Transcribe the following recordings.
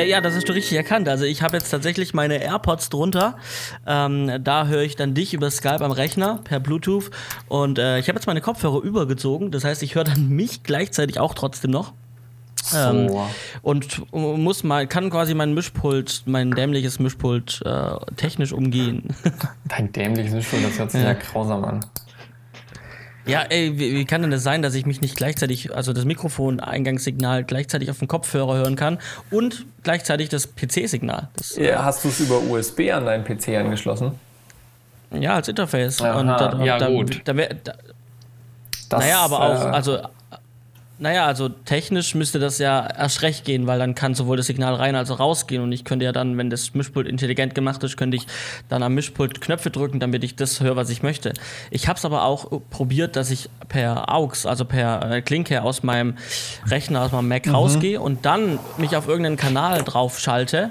Äh, ja, das hast du richtig erkannt. Also ich habe jetzt tatsächlich meine AirPods drunter. Ähm, da höre ich dann dich über Skype am Rechner per Bluetooth. Und äh, ich habe jetzt meine Kopfhörer übergezogen. Das heißt, ich höre dann mich gleichzeitig auch trotzdem noch. So. Ähm, und muss mal, kann quasi mein Mischpult, mein dämliches Mischpult äh, technisch umgehen. Dein dämliches Mischpult, das hört sich ja, ja grausam an. Ja, ey, wie, wie, kann denn das sein, dass ich mich nicht gleichzeitig, also das Mikrofon-Eingangssignal gleichzeitig auf dem Kopfhörer hören kann und gleichzeitig das PC-Signal? Ja, äh, hast du es über USB an deinen PC angeschlossen? Ja, als Interface. Aha, und da, ja, da, gut. Da, da, naja, aber auch, äh, also naja, also technisch müsste das ja erst recht gehen, weil dann kann sowohl das Signal rein als auch rausgehen. Und ich könnte ja dann, wenn das Mischpult intelligent gemacht ist, könnte ich dann am Mischpult Knöpfe drücken, damit ich das höre, was ich möchte. Ich habe es aber auch probiert, dass ich per AUX, also per äh, Klinke aus meinem Rechner, aus meinem Mac mhm. rausgehe und dann mich auf irgendeinen Kanal drauf schalte.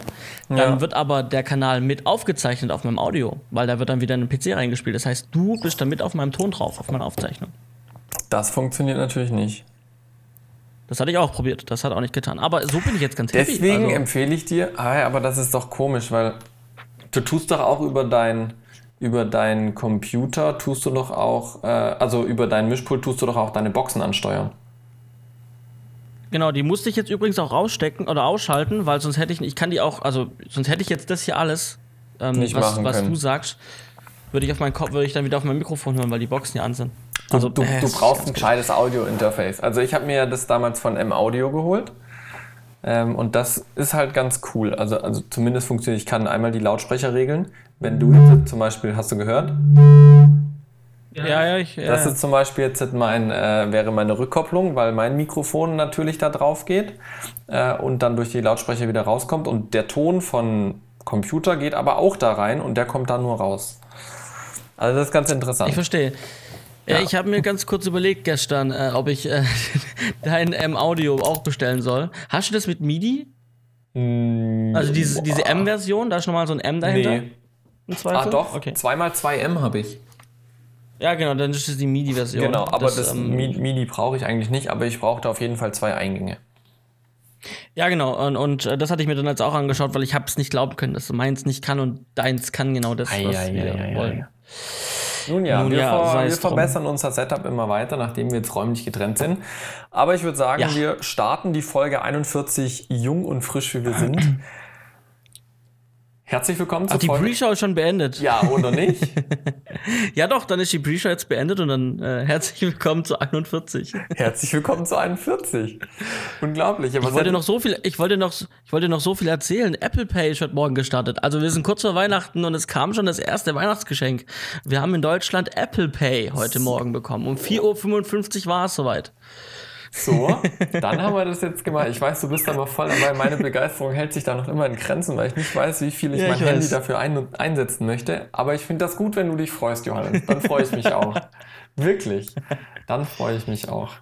Dann ja. wird aber der Kanal mit aufgezeichnet auf meinem Audio, weil da wird dann wieder ein PC reingespielt. Das heißt, du bist dann mit auf meinem Ton drauf, auf meiner Aufzeichnung. Das funktioniert natürlich nicht. Das hatte ich auch probiert. Das hat auch nicht getan. Aber so bin ich jetzt ganz happy. Deswegen also, empfehle ich dir, ah, aber das ist doch komisch, weil du tust doch auch über dein über deinen Computer tust du doch auch, äh, also über deinen Mischpult tust du doch auch deine Boxen ansteuern. Genau, die musste ich jetzt übrigens auch rausstecken oder ausschalten, weil sonst hätte ich, ich kann die auch, also sonst hätte ich jetzt das hier alles, ähm, was, was du sagst, würde ich auf meinen Kopf, würde ich dann wieder auf mein Mikrofon hören, weil die Boxen ja an sind. Also, du, du, du brauchst ein gescheites Audio-Interface. Also ich habe mir das damals von M-Audio geholt. Ähm, und das ist halt ganz cool. Also, also zumindest funktioniert, ich kann einmal die Lautsprecher regeln. Wenn du jetzt zum Beispiel, hast du gehört? Ja, ja, ich. Ja, das ist zum Beispiel jetzt mein, äh, wäre meine Rückkopplung, weil mein Mikrofon natürlich da drauf geht äh, und dann durch die Lautsprecher wieder rauskommt. Und der Ton von Computer geht aber auch da rein und der kommt da nur raus. Also das ist ganz interessant. Ich verstehe. Ja, ich habe mir ganz kurz überlegt gestern, äh, ob ich äh, dein M-Audio auch bestellen soll. Hast du das mit MIDI? Mm, also diese, diese M-Version, da ist nochmal so ein M dahinter? Nee. Ah, doch. Okay. 2x2M habe ich. Ja, genau, dann ist das die MIDI-Version. Genau, aber das, das ähm, MIDI brauche ich eigentlich nicht, aber ich brauchte auf jeden Fall zwei Eingänge. Ja, genau. Und, und äh, das hatte ich mir dann jetzt auch angeschaut, weil ich habe es nicht glauben können, dass meins nicht kann und deins kann genau das, was ei, wir ei, wollen. Nun ja, Nun wir, ja, ver wir verbessern unser Setup immer weiter, nachdem wir jetzt räumlich getrennt sind. Aber ich würde sagen, ja. wir starten die Folge 41 jung und frisch, wie wir sind. Herzlich willkommen zur Ach, die Pre-Show ist schon beendet. Ja, oder nicht? ja, doch, dann ist die Pre-Show jetzt beendet und dann äh, herzlich willkommen zu 41. herzlich willkommen zu 41. Unglaublich. ich wollte noch so viel, ich wollte noch, ich wollte noch so viel erzählen. Apple Pay ist heute Morgen gestartet. Also wir sind kurz vor Weihnachten und es kam schon das erste Weihnachtsgeschenk. Wir haben in Deutschland Apple Pay heute Morgen bekommen. Um 4.55 Uhr war es soweit. So, dann haben wir das jetzt gemacht. Ich weiß, du bist da mal voll dabei. Meine Begeisterung hält sich da noch immer in Grenzen, weil ich nicht weiß, wie viel ich ja, mein ich Handy weiß. dafür ein einsetzen möchte. Aber ich finde das gut, wenn du dich freust, Johannes. Dann freue ich mich auch. Wirklich. Dann freue ich mich auch.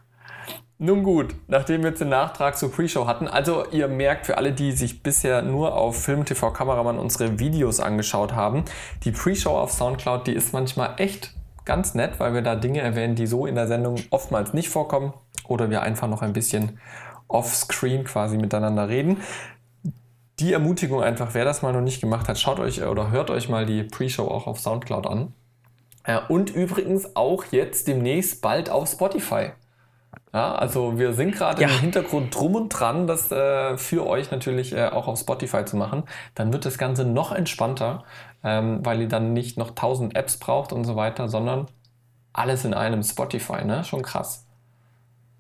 Nun gut, nachdem wir jetzt den Nachtrag zur Pre-Show hatten, also ihr merkt für alle, die sich bisher nur auf Film TV Kameramann unsere Videos angeschaut haben, die Pre-Show auf Soundcloud, die ist manchmal echt ganz nett, weil wir da Dinge erwähnen, die so in der Sendung oftmals nicht vorkommen oder wir einfach noch ein bisschen offscreen quasi miteinander reden. Die Ermutigung einfach, wer das mal noch nicht gemacht hat, schaut euch oder hört euch mal die Pre-Show auch auf Soundcloud an. Und übrigens auch jetzt demnächst bald auf Spotify. Ja, also wir sind gerade ja. im Hintergrund drum und dran, das äh, für euch natürlich äh, auch auf Spotify zu machen. Dann wird das Ganze noch entspannter, ähm, weil ihr dann nicht noch tausend Apps braucht und so weiter, sondern alles in einem Spotify. Ne? Schon krass.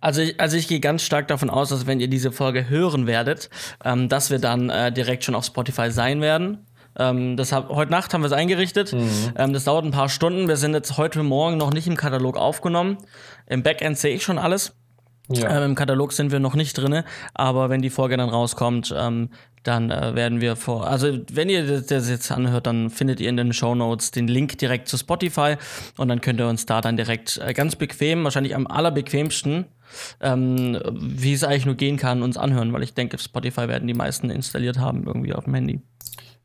Also ich, also ich gehe ganz stark davon aus, dass wenn ihr diese Folge hören werdet, ähm, dass wir dann äh, direkt schon auf Spotify sein werden. Ähm, das hab, heute Nacht haben wir es eingerichtet. Mhm. Ähm, das dauert ein paar Stunden. Wir sind jetzt heute Morgen noch nicht im Katalog aufgenommen. Im Backend sehe ich schon alles. Ja. Ähm, Im Katalog sind wir noch nicht drin, aber wenn die Folge dann rauskommt, ähm, dann äh, werden wir vor. Also, wenn ihr das, das, jetzt anhört, dann findet ihr in den Show Notes den Link direkt zu Spotify und dann könnt ihr uns da dann direkt äh, ganz bequem, wahrscheinlich am allerbequemsten, ähm, wie es eigentlich nur gehen kann, uns anhören, weil ich denke, Spotify werden die meisten installiert haben, irgendwie auf dem Handy.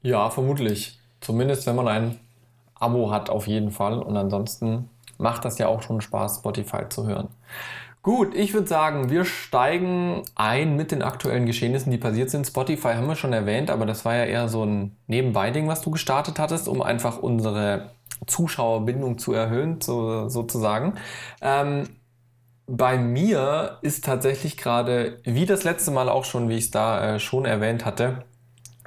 Ja, vermutlich. Zumindest wenn man ein Abo hat, auf jeden Fall. Und ansonsten macht das ja auch schon Spaß, Spotify zu hören. Gut, ich würde sagen, wir steigen ein mit den aktuellen Geschehnissen, die passiert sind. Spotify haben wir schon erwähnt, aber das war ja eher so ein Nebenbei-Ding, was du gestartet hattest, um einfach unsere Zuschauerbindung zu erhöhen, so, sozusagen. Ähm, bei mir ist tatsächlich gerade, wie das letzte Mal auch schon, wie ich es da äh, schon erwähnt hatte,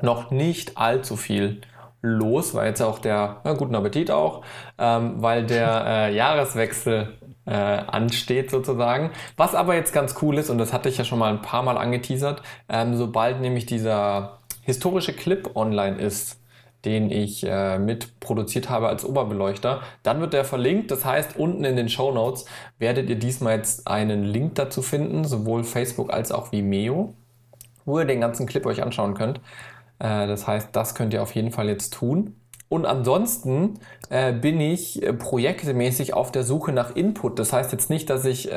noch nicht allzu viel los, weil jetzt auch der, na, guten Appetit auch, ähm, weil der äh, Jahreswechsel äh, ansteht sozusagen. Was aber jetzt ganz cool ist, und das hatte ich ja schon mal ein paar Mal angeteasert, ähm, sobald nämlich dieser historische Clip online ist, den ich äh, mit produziert habe als Oberbeleuchter. Dann wird der verlinkt. Das heißt, unten in den Show Notes werdet ihr diesmal jetzt einen Link dazu finden, sowohl Facebook als auch Vimeo, wo ihr den ganzen Clip euch anschauen könnt. Äh, das heißt, das könnt ihr auf jeden Fall jetzt tun. Und ansonsten äh, bin ich äh, projektmäßig auf der Suche nach Input. Das heißt jetzt nicht, dass ich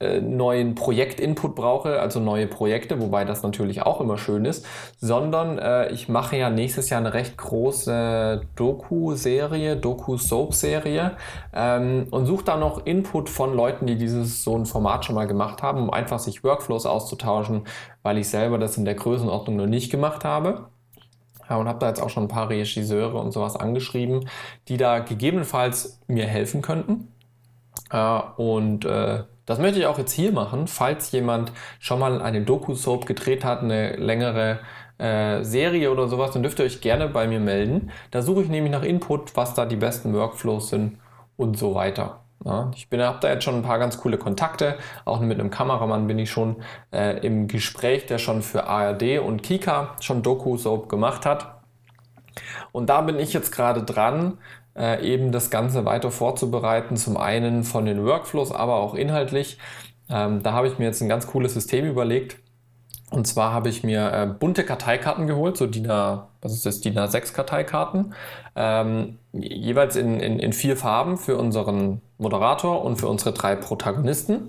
äh, neuen Projektinput brauche, also neue Projekte, wobei das natürlich auch immer schön ist, sondern äh, ich mache ja nächstes Jahr eine recht große Doku-Serie, Doku-Soap-Serie ähm, und suche da noch Input von Leuten, die dieses so ein Format schon mal gemacht haben, um einfach sich Workflows auszutauschen, weil ich selber das in der Größenordnung noch nicht gemacht habe. Ja, und habe da jetzt auch schon ein paar Regisseure und sowas angeschrieben, die da gegebenenfalls mir helfen könnten. Äh, und äh, das möchte ich auch jetzt hier machen, falls jemand schon mal eine Doku-Soap gedreht hat, eine längere äh, Serie oder sowas, dann dürft ihr euch gerne bei mir melden. Da suche ich nämlich nach Input, was da die besten Workflows sind und so weiter. Ja, ich habe da jetzt schon ein paar ganz coole Kontakte. Auch mit einem Kameramann bin ich schon äh, im Gespräch, der schon für ARD und Kika schon Doku-Soap gemacht hat. Und da bin ich jetzt gerade dran, äh, eben das Ganze weiter vorzubereiten. Zum einen von den Workflows, aber auch inhaltlich. Ähm, da habe ich mir jetzt ein ganz cooles System überlegt. Und zwar habe ich mir äh, bunte Karteikarten geholt, so DIN A, was ist das, DIN A6 Karteikarten, ähm, jeweils in, in, in vier Farben für unseren Moderator und für unsere drei Protagonisten.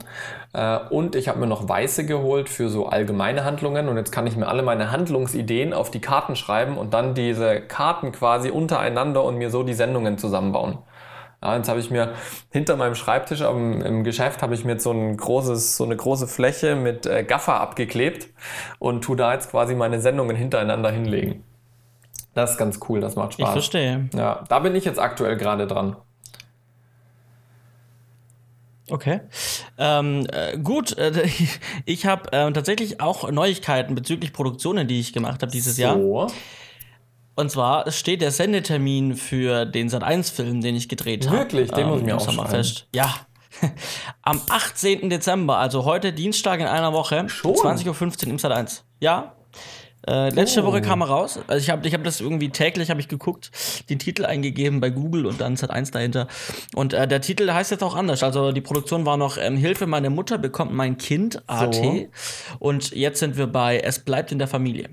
Äh, und ich habe mir noch weiße geholt für so allgemeine Handlungen. Und jetzt kann ich mir alle meine Handlungsideen auf die Karten schreiben und dann diese Karten quasi untereinander und mir so die Sendungen zusammenbauen. Ja, jetzt habe ich mir hinter meinem Schreibtisch im, im Geschäft habe ich mir jetzt so, ein großes, so eine große Fläche mit äh, Gaffer abgeklebt und tu da jetzt quasi meine Sendungen hintereinander hinlegen. Das ist ganz cool, das macht Spaß. Ich verstehe. Ja, da bin ich jetzt aktuell gerade dran. Okay. Ähm, äh, gut, äh, ich habe äh, tatsächlich auch Neuigkeiten bezüglich Produktionen, die ich gemacht habe dieses so. Jahr. Und zwar steht der Sendetermin für den Sat1-Film, den ich gedreht habe. Wirklich? Den ähm, muss ich mir auch fest. Ja. Am 18. Dezember, also heute Dienstag in einer Woche, 20.15 Uhr im Sat1. Ja, äh, letzte oh. Woche kam er raus. Also ich habe ich hab das irgendwie täglich habe ich geguckt, den Titel eingegeben bei Google und dann hat eins dahinter. Und äh, der Titel heißt jetzt auch anders. Also die Produktion war noch ähm, Hilfe, meine Mutter bekommt mein Kind, AT. So. Und jetzt sind wir bei Es bleibt in der Familie.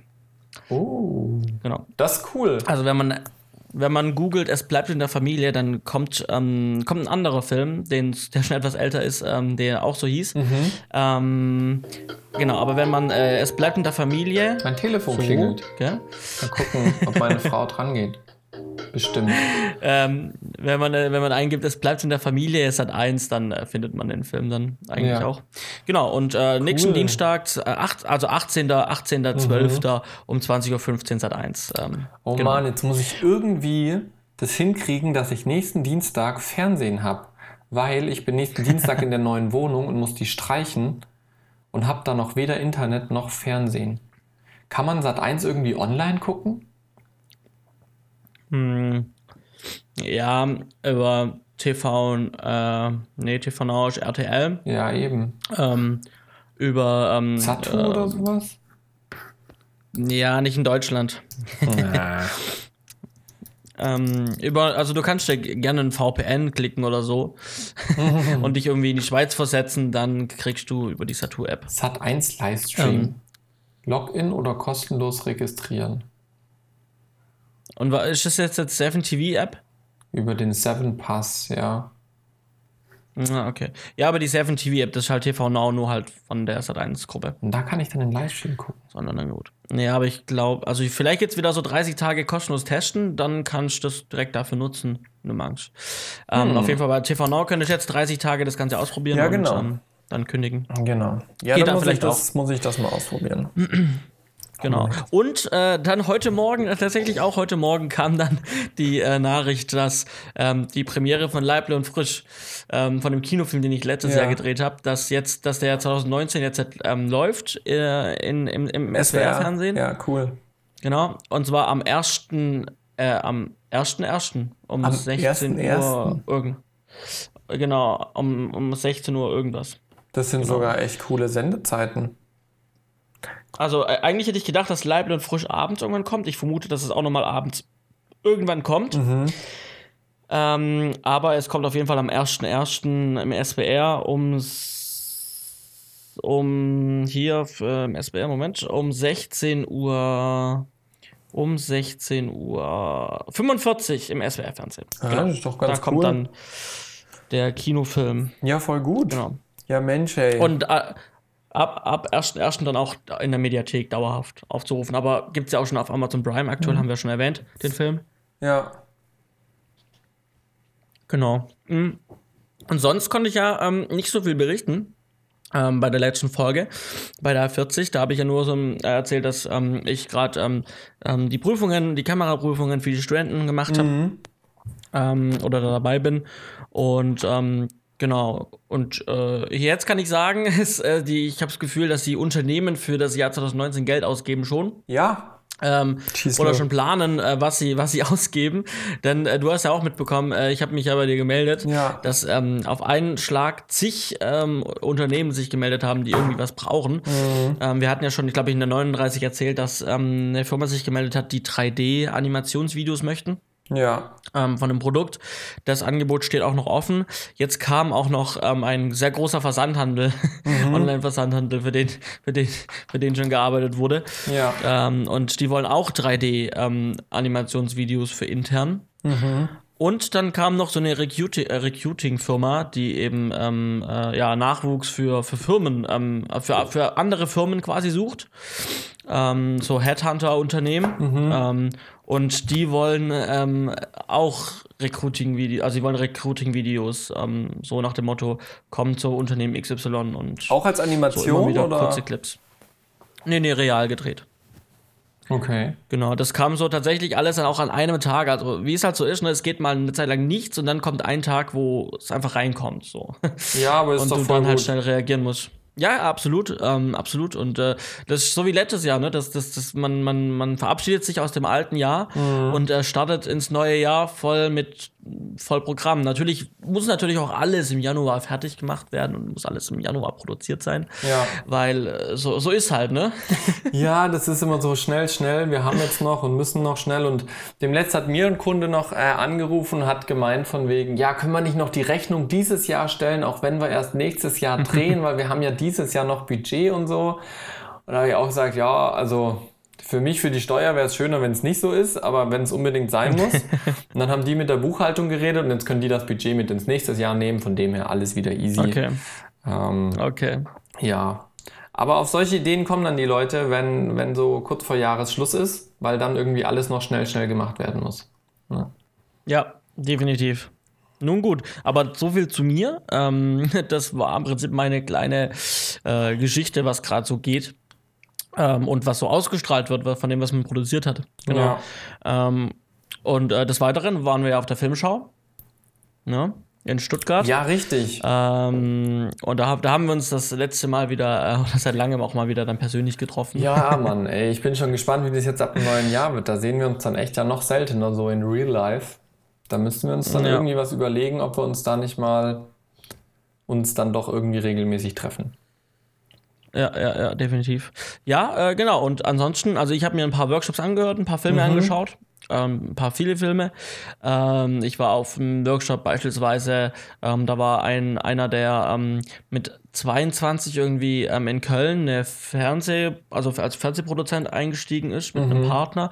Oh. Genau. Das ist cool. Also wenn man wenn man googelt, es bleibt in der Familie, dann kommt, ähm, kommt ein anderer Film, den, der schon etwas älter ist, ähm, der auch so hieß. Mhm. Ähm, genau, aber wenn man äh, es bleibt in der Familie. Mein Telefon so, klingelt. Gell? Mal gucken, ob meine Frau dran geht. Bestimmt. ähm, wenn, man, äh, wenn man eingibt, es bleibt in der Familie, es hat eins, dann äh, findet man den Film dann eigentlich ja. auch. Genau, und äh, nächsten Dienstag, äh, acht, also 18. 18. Mhm. 12. um 20.15 Uhr seit 1. Ähm, oh genau. Mann, jetzt muss ich irgendwie das hinkriegen, dass ich nächsten Dienstag Fernsehen habe. Weil ich bin nächsten Dienstag in der neuen Wohnung und muss die streichen und habe da noch weder Internet noch Fernsehen. Kann man Sat 1 irgendwie online gucken? Hm, ja, über TV, äh, nee, TV Now RTL. Ja, eben. Ähm, über. Ähm, Satu äh, oder sowas? Ja, nicht in Deutschland. ähm, über, also du kannst ja gerne ein VPN klicken oder so und dich irgendwie in die Schweiz versetzen, dann kriegst du über die Satu-App. Sat1 Livestream. Ähm, Login oder kostenlos registrieren? Und ist das jetzt jetzt 7 TV App? Über den 7 Pass, ja. Ah, okay. Ja, aber die 7 TV App, das ist halt TV Now, nur halt von der Sat1-Gruppe. Und da kann ich dann den Livestream gucken. Sondern dann gut. Nee, aber ich glaube, also vielleicht jetzt wieder so 30 Tage kostenlos testen, dann kannst du das direkt dafür nutzen, du magst. Ähm, hm. Auf jeden Fall bei TV Now könntest du jetzt 30 Tage das Ganze ausprobieren ja, genau. und ähm, dann kündigen. Genau. Ja, Geht dann, dann muss, ich das, muss ich das mal ausprobieren. Genau. Und äh, dann heute Morgen, äh, tatsächlich auch heute Morgen kam dann die äh, Nachricht, dass ähm, die Premiere von Leible und Frisch, ähm, von dem Kinofilm, den ich letztes ja. Jahr gedreht habe, dass jetzt, dass der 2019 jetzt ähm, läuft äh, in, im, im SWR-Fernsehen. Ja, cool. Genau. Und zwar am 1. Äh, am 1.1. um am 16 Uhr irgend. Genau, um, um 16 Uhr irgendwas. Das sind genau. sogar echt coole Sendezeiten. Also äh, eigentlich hätte ich gedacht, dass Leibl und Frisch abends irgendwann kommt. Ich vermute, dass es auch nochmal abends irgendwann kommt. Mhm. Ähm, aber es kommt auf jeden Fall am 1.1. im SBR um um hier äh, im SBR, Moment, um 16 Uhr um 16 Uhr 45 im SWR-Fernsehen. Ja, genau. das ist doch ganz Da kommt dann der Kinofilm. Ja, voll gut. Genau. Ja, Mensch, ey. Und äh, ab, ab 1.1. dann auch in der Mediathek dauerhaft aufzurufen. Aber gibt es ja auch schon auf Amazon Prime. Aktuell mhm. haben wir schon erwähnt, den Film. Ja. Genau. Mhm. Und sonst konnte ich ja ähm, nicht so viel berichten. Ähm, bei der letzten Folge, bei der 40, da habe ich ja nur so äh, erzählt, dass ähm, ich gerade ähm, ähm, die Prüfungen, die Kameraprüfungen für die Studenten gemacht habe mhm. Ähm, oder da dabei bin. Und ähm, Genau. Und äh, jetzt kann ich sagen, ist, äh, die, ich habe das Gefühl, dass die Unternehmen für das Jahr 2019 Geld ausgeben schon. Ja. Ähm, oder schon planen, äh, was sie was sie ausgeben. Denn äh, du hast ja auch mitbekommen, äh, ich habe mich ja bei dir gemeldet, ja. dass ähm, auf einen Schlag zig ähm, Unternehmen sich gemeldet haben, die irgendwie was brauchen. Mhm. Ähm, wir hatten ja schon, ich glaube, in der 39 erzählt, dass ähm, eine Firma sich gemeldet hat, die 3D-Animationsvideos möchten ja. ähm, von dem Produkt. Das Angebot steht auch noch offen. Jetzt kam auch noch ähm, ein sehr großer Versandhandel, mhm. Online-Versandhandel, für den, für, den, für den schon gearbeitet wurde. Ja. Ähm, und die wollen auch 3D-Animationsvideos ähm, für intern. Mhm. Und dann kam noch so eine Recruiting, äh, Recruiting-Firma, die eben ähm, äh, ja, Nachwuchs für, für Firmen, ähm, für, für andere Firmen quasi sucht. Ähm, so Headhunter-Unternehmen. Mhm. Und die wollen ähm, auch Recruiting-Videos, also sie wollen Recruiting-Videos, ähm, so nach dem Motto, komm zu Unternehmen XY und. Auch als Animation so oder? Kurze Clips. Nee, nee, real gedreht. Okay. Genau, das kam so tatsächlich alles dann auch an einem Tag. Also, wie es halt so ist, ne, es geht mal eine Zeit lang nichts und dann kommt ein Tag, wo es einfach reinkommt. So. Ja, aber ist und doch du voll dann halt gut. schnell reagieren musst. Ja, absolut, ähm, absolut. Und äh, das ist so wie letztes Jahr, ne? Das, das, das, man, man, man verabschiedet sich aus dem alten Jahr Mhm. und äh, startet ins neue Jahr voll mit voll Programm. Natürlich muss natürlich auch alles im Januar fertig gemacht werden und muss alles im Januar produziert sein. Ja. Weil äh, so, so ist halt, ne? Ja, das ist immer so schnell, schnell. Wir haben jetzt noch und müssen noch schnell. Und demnächst hat mir ein Kunde noch äh, angerufen und hat gemeint von wegen, ja, können wir nicht noch die Rechnung dieses Jahr stellen, auch wenn wir erst nächstes Jahr drehen, weil wir haben ja dieses Jahr noch Budget und so. Und da habe ich auch gesagt, ja, also für mich, für die Steuer wäre es schöner, wenn es nicht so ist, aber wenn es unbedingt sein muss. und dann haben die mit der Buchhaltung geredet und jetzt können die das Budget mit ins nächste Jahr nehmen, von dem her alles wieder easy. Okay. Ähm, Okay. ja. Aber auf solche Ideen kommen dann die Leute, wenn, wenn so kurz vor Jahresschluss ist, weil dann irgendwie alles noch schnell, schnell gemacht werden muss. Ja. Ja, definitiv. Nun gut, aber so viel zu mir. Ähm, das war im Prinzip meine kleine äh, Geschichte, was gerade so geht. Ähm, und was so ausgestrahlt wird von dem, was man produziert hat. Genau. Ähm, und äh, des Weiteren waren wir ja auf der Filmschau. Ne? In Stuttgart. Ja, richtig. Ähm, und da, da haben wir uns das letzte Mal wieder, äh, oder seit langem auch mal wieder dann persönlich getroffen. Ja, Mann, ey, ich bin schon gespannt, wie das jetzt ab dem neuen Jahr wird. Da sehen wir uns dann echt ja noch seltener so in Real Life. Da müssten wir uns dann Ja. irgendwie was überlegen, ob wir uns da nicht mal uns dann doch irgendwie regelmäßig treffen. Ja, ja, ja, definitiv. Ja, äh, genau. Und ansonsten, also ich habe mir ein paar Workshops angehört, ein paar Filme Mhm. angeschaut. Ähm, ein paar viele Filme. Ähm, ich war auf einem Workshop beispielsweise, ähm, da war ein, einer, der ähm, mit 22 irgendwie ähm, in Köln eine Fernseh, also als Fernsehproduzent eingestiegen ist mit mhm. einem Partner.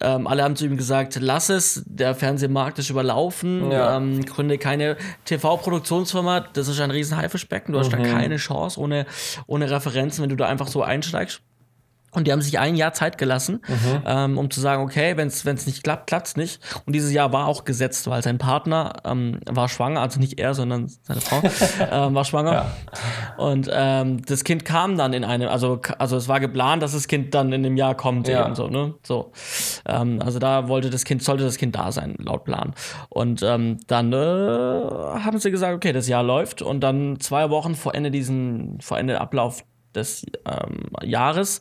Ähm, alle haben zu ihm gesagt, lass es, der Fernsehmarkt ist überlaufen, ja. gründe keine TV-Produktionsfirma, das ist ein riesen Haifischbecken, du mhm. hast da mhm. keine Chance ohne, ohne Referenzen, wenn du da einfach so einsteigst. Und die haben sich ein Jahr Zeit gelassen, mhm. ähm, um zu sagen, okay, wenn es nicht klappt, klappt es nicht. Und dieses Jahr war auch gesetzt, weil sein Partner ähm, war schwanger, also nicht er, sondern seine Frau ähm, war schwanger. Ja. Und ähm, das Kind kam dann in einem, also, also es war geplant, dass das Kind dann in dem Jahr kommt. Ja. Eben so, ne? so. Ähm, also da wollte das Kind, sollte das Kind da sein, laut Plan. Und ähm, dann äh, haben sie gesagt, okay, das Jahr läuft. Und dann zwei Wochen vor Ende diesen, vor Ende Ablauf des ähm, Jahres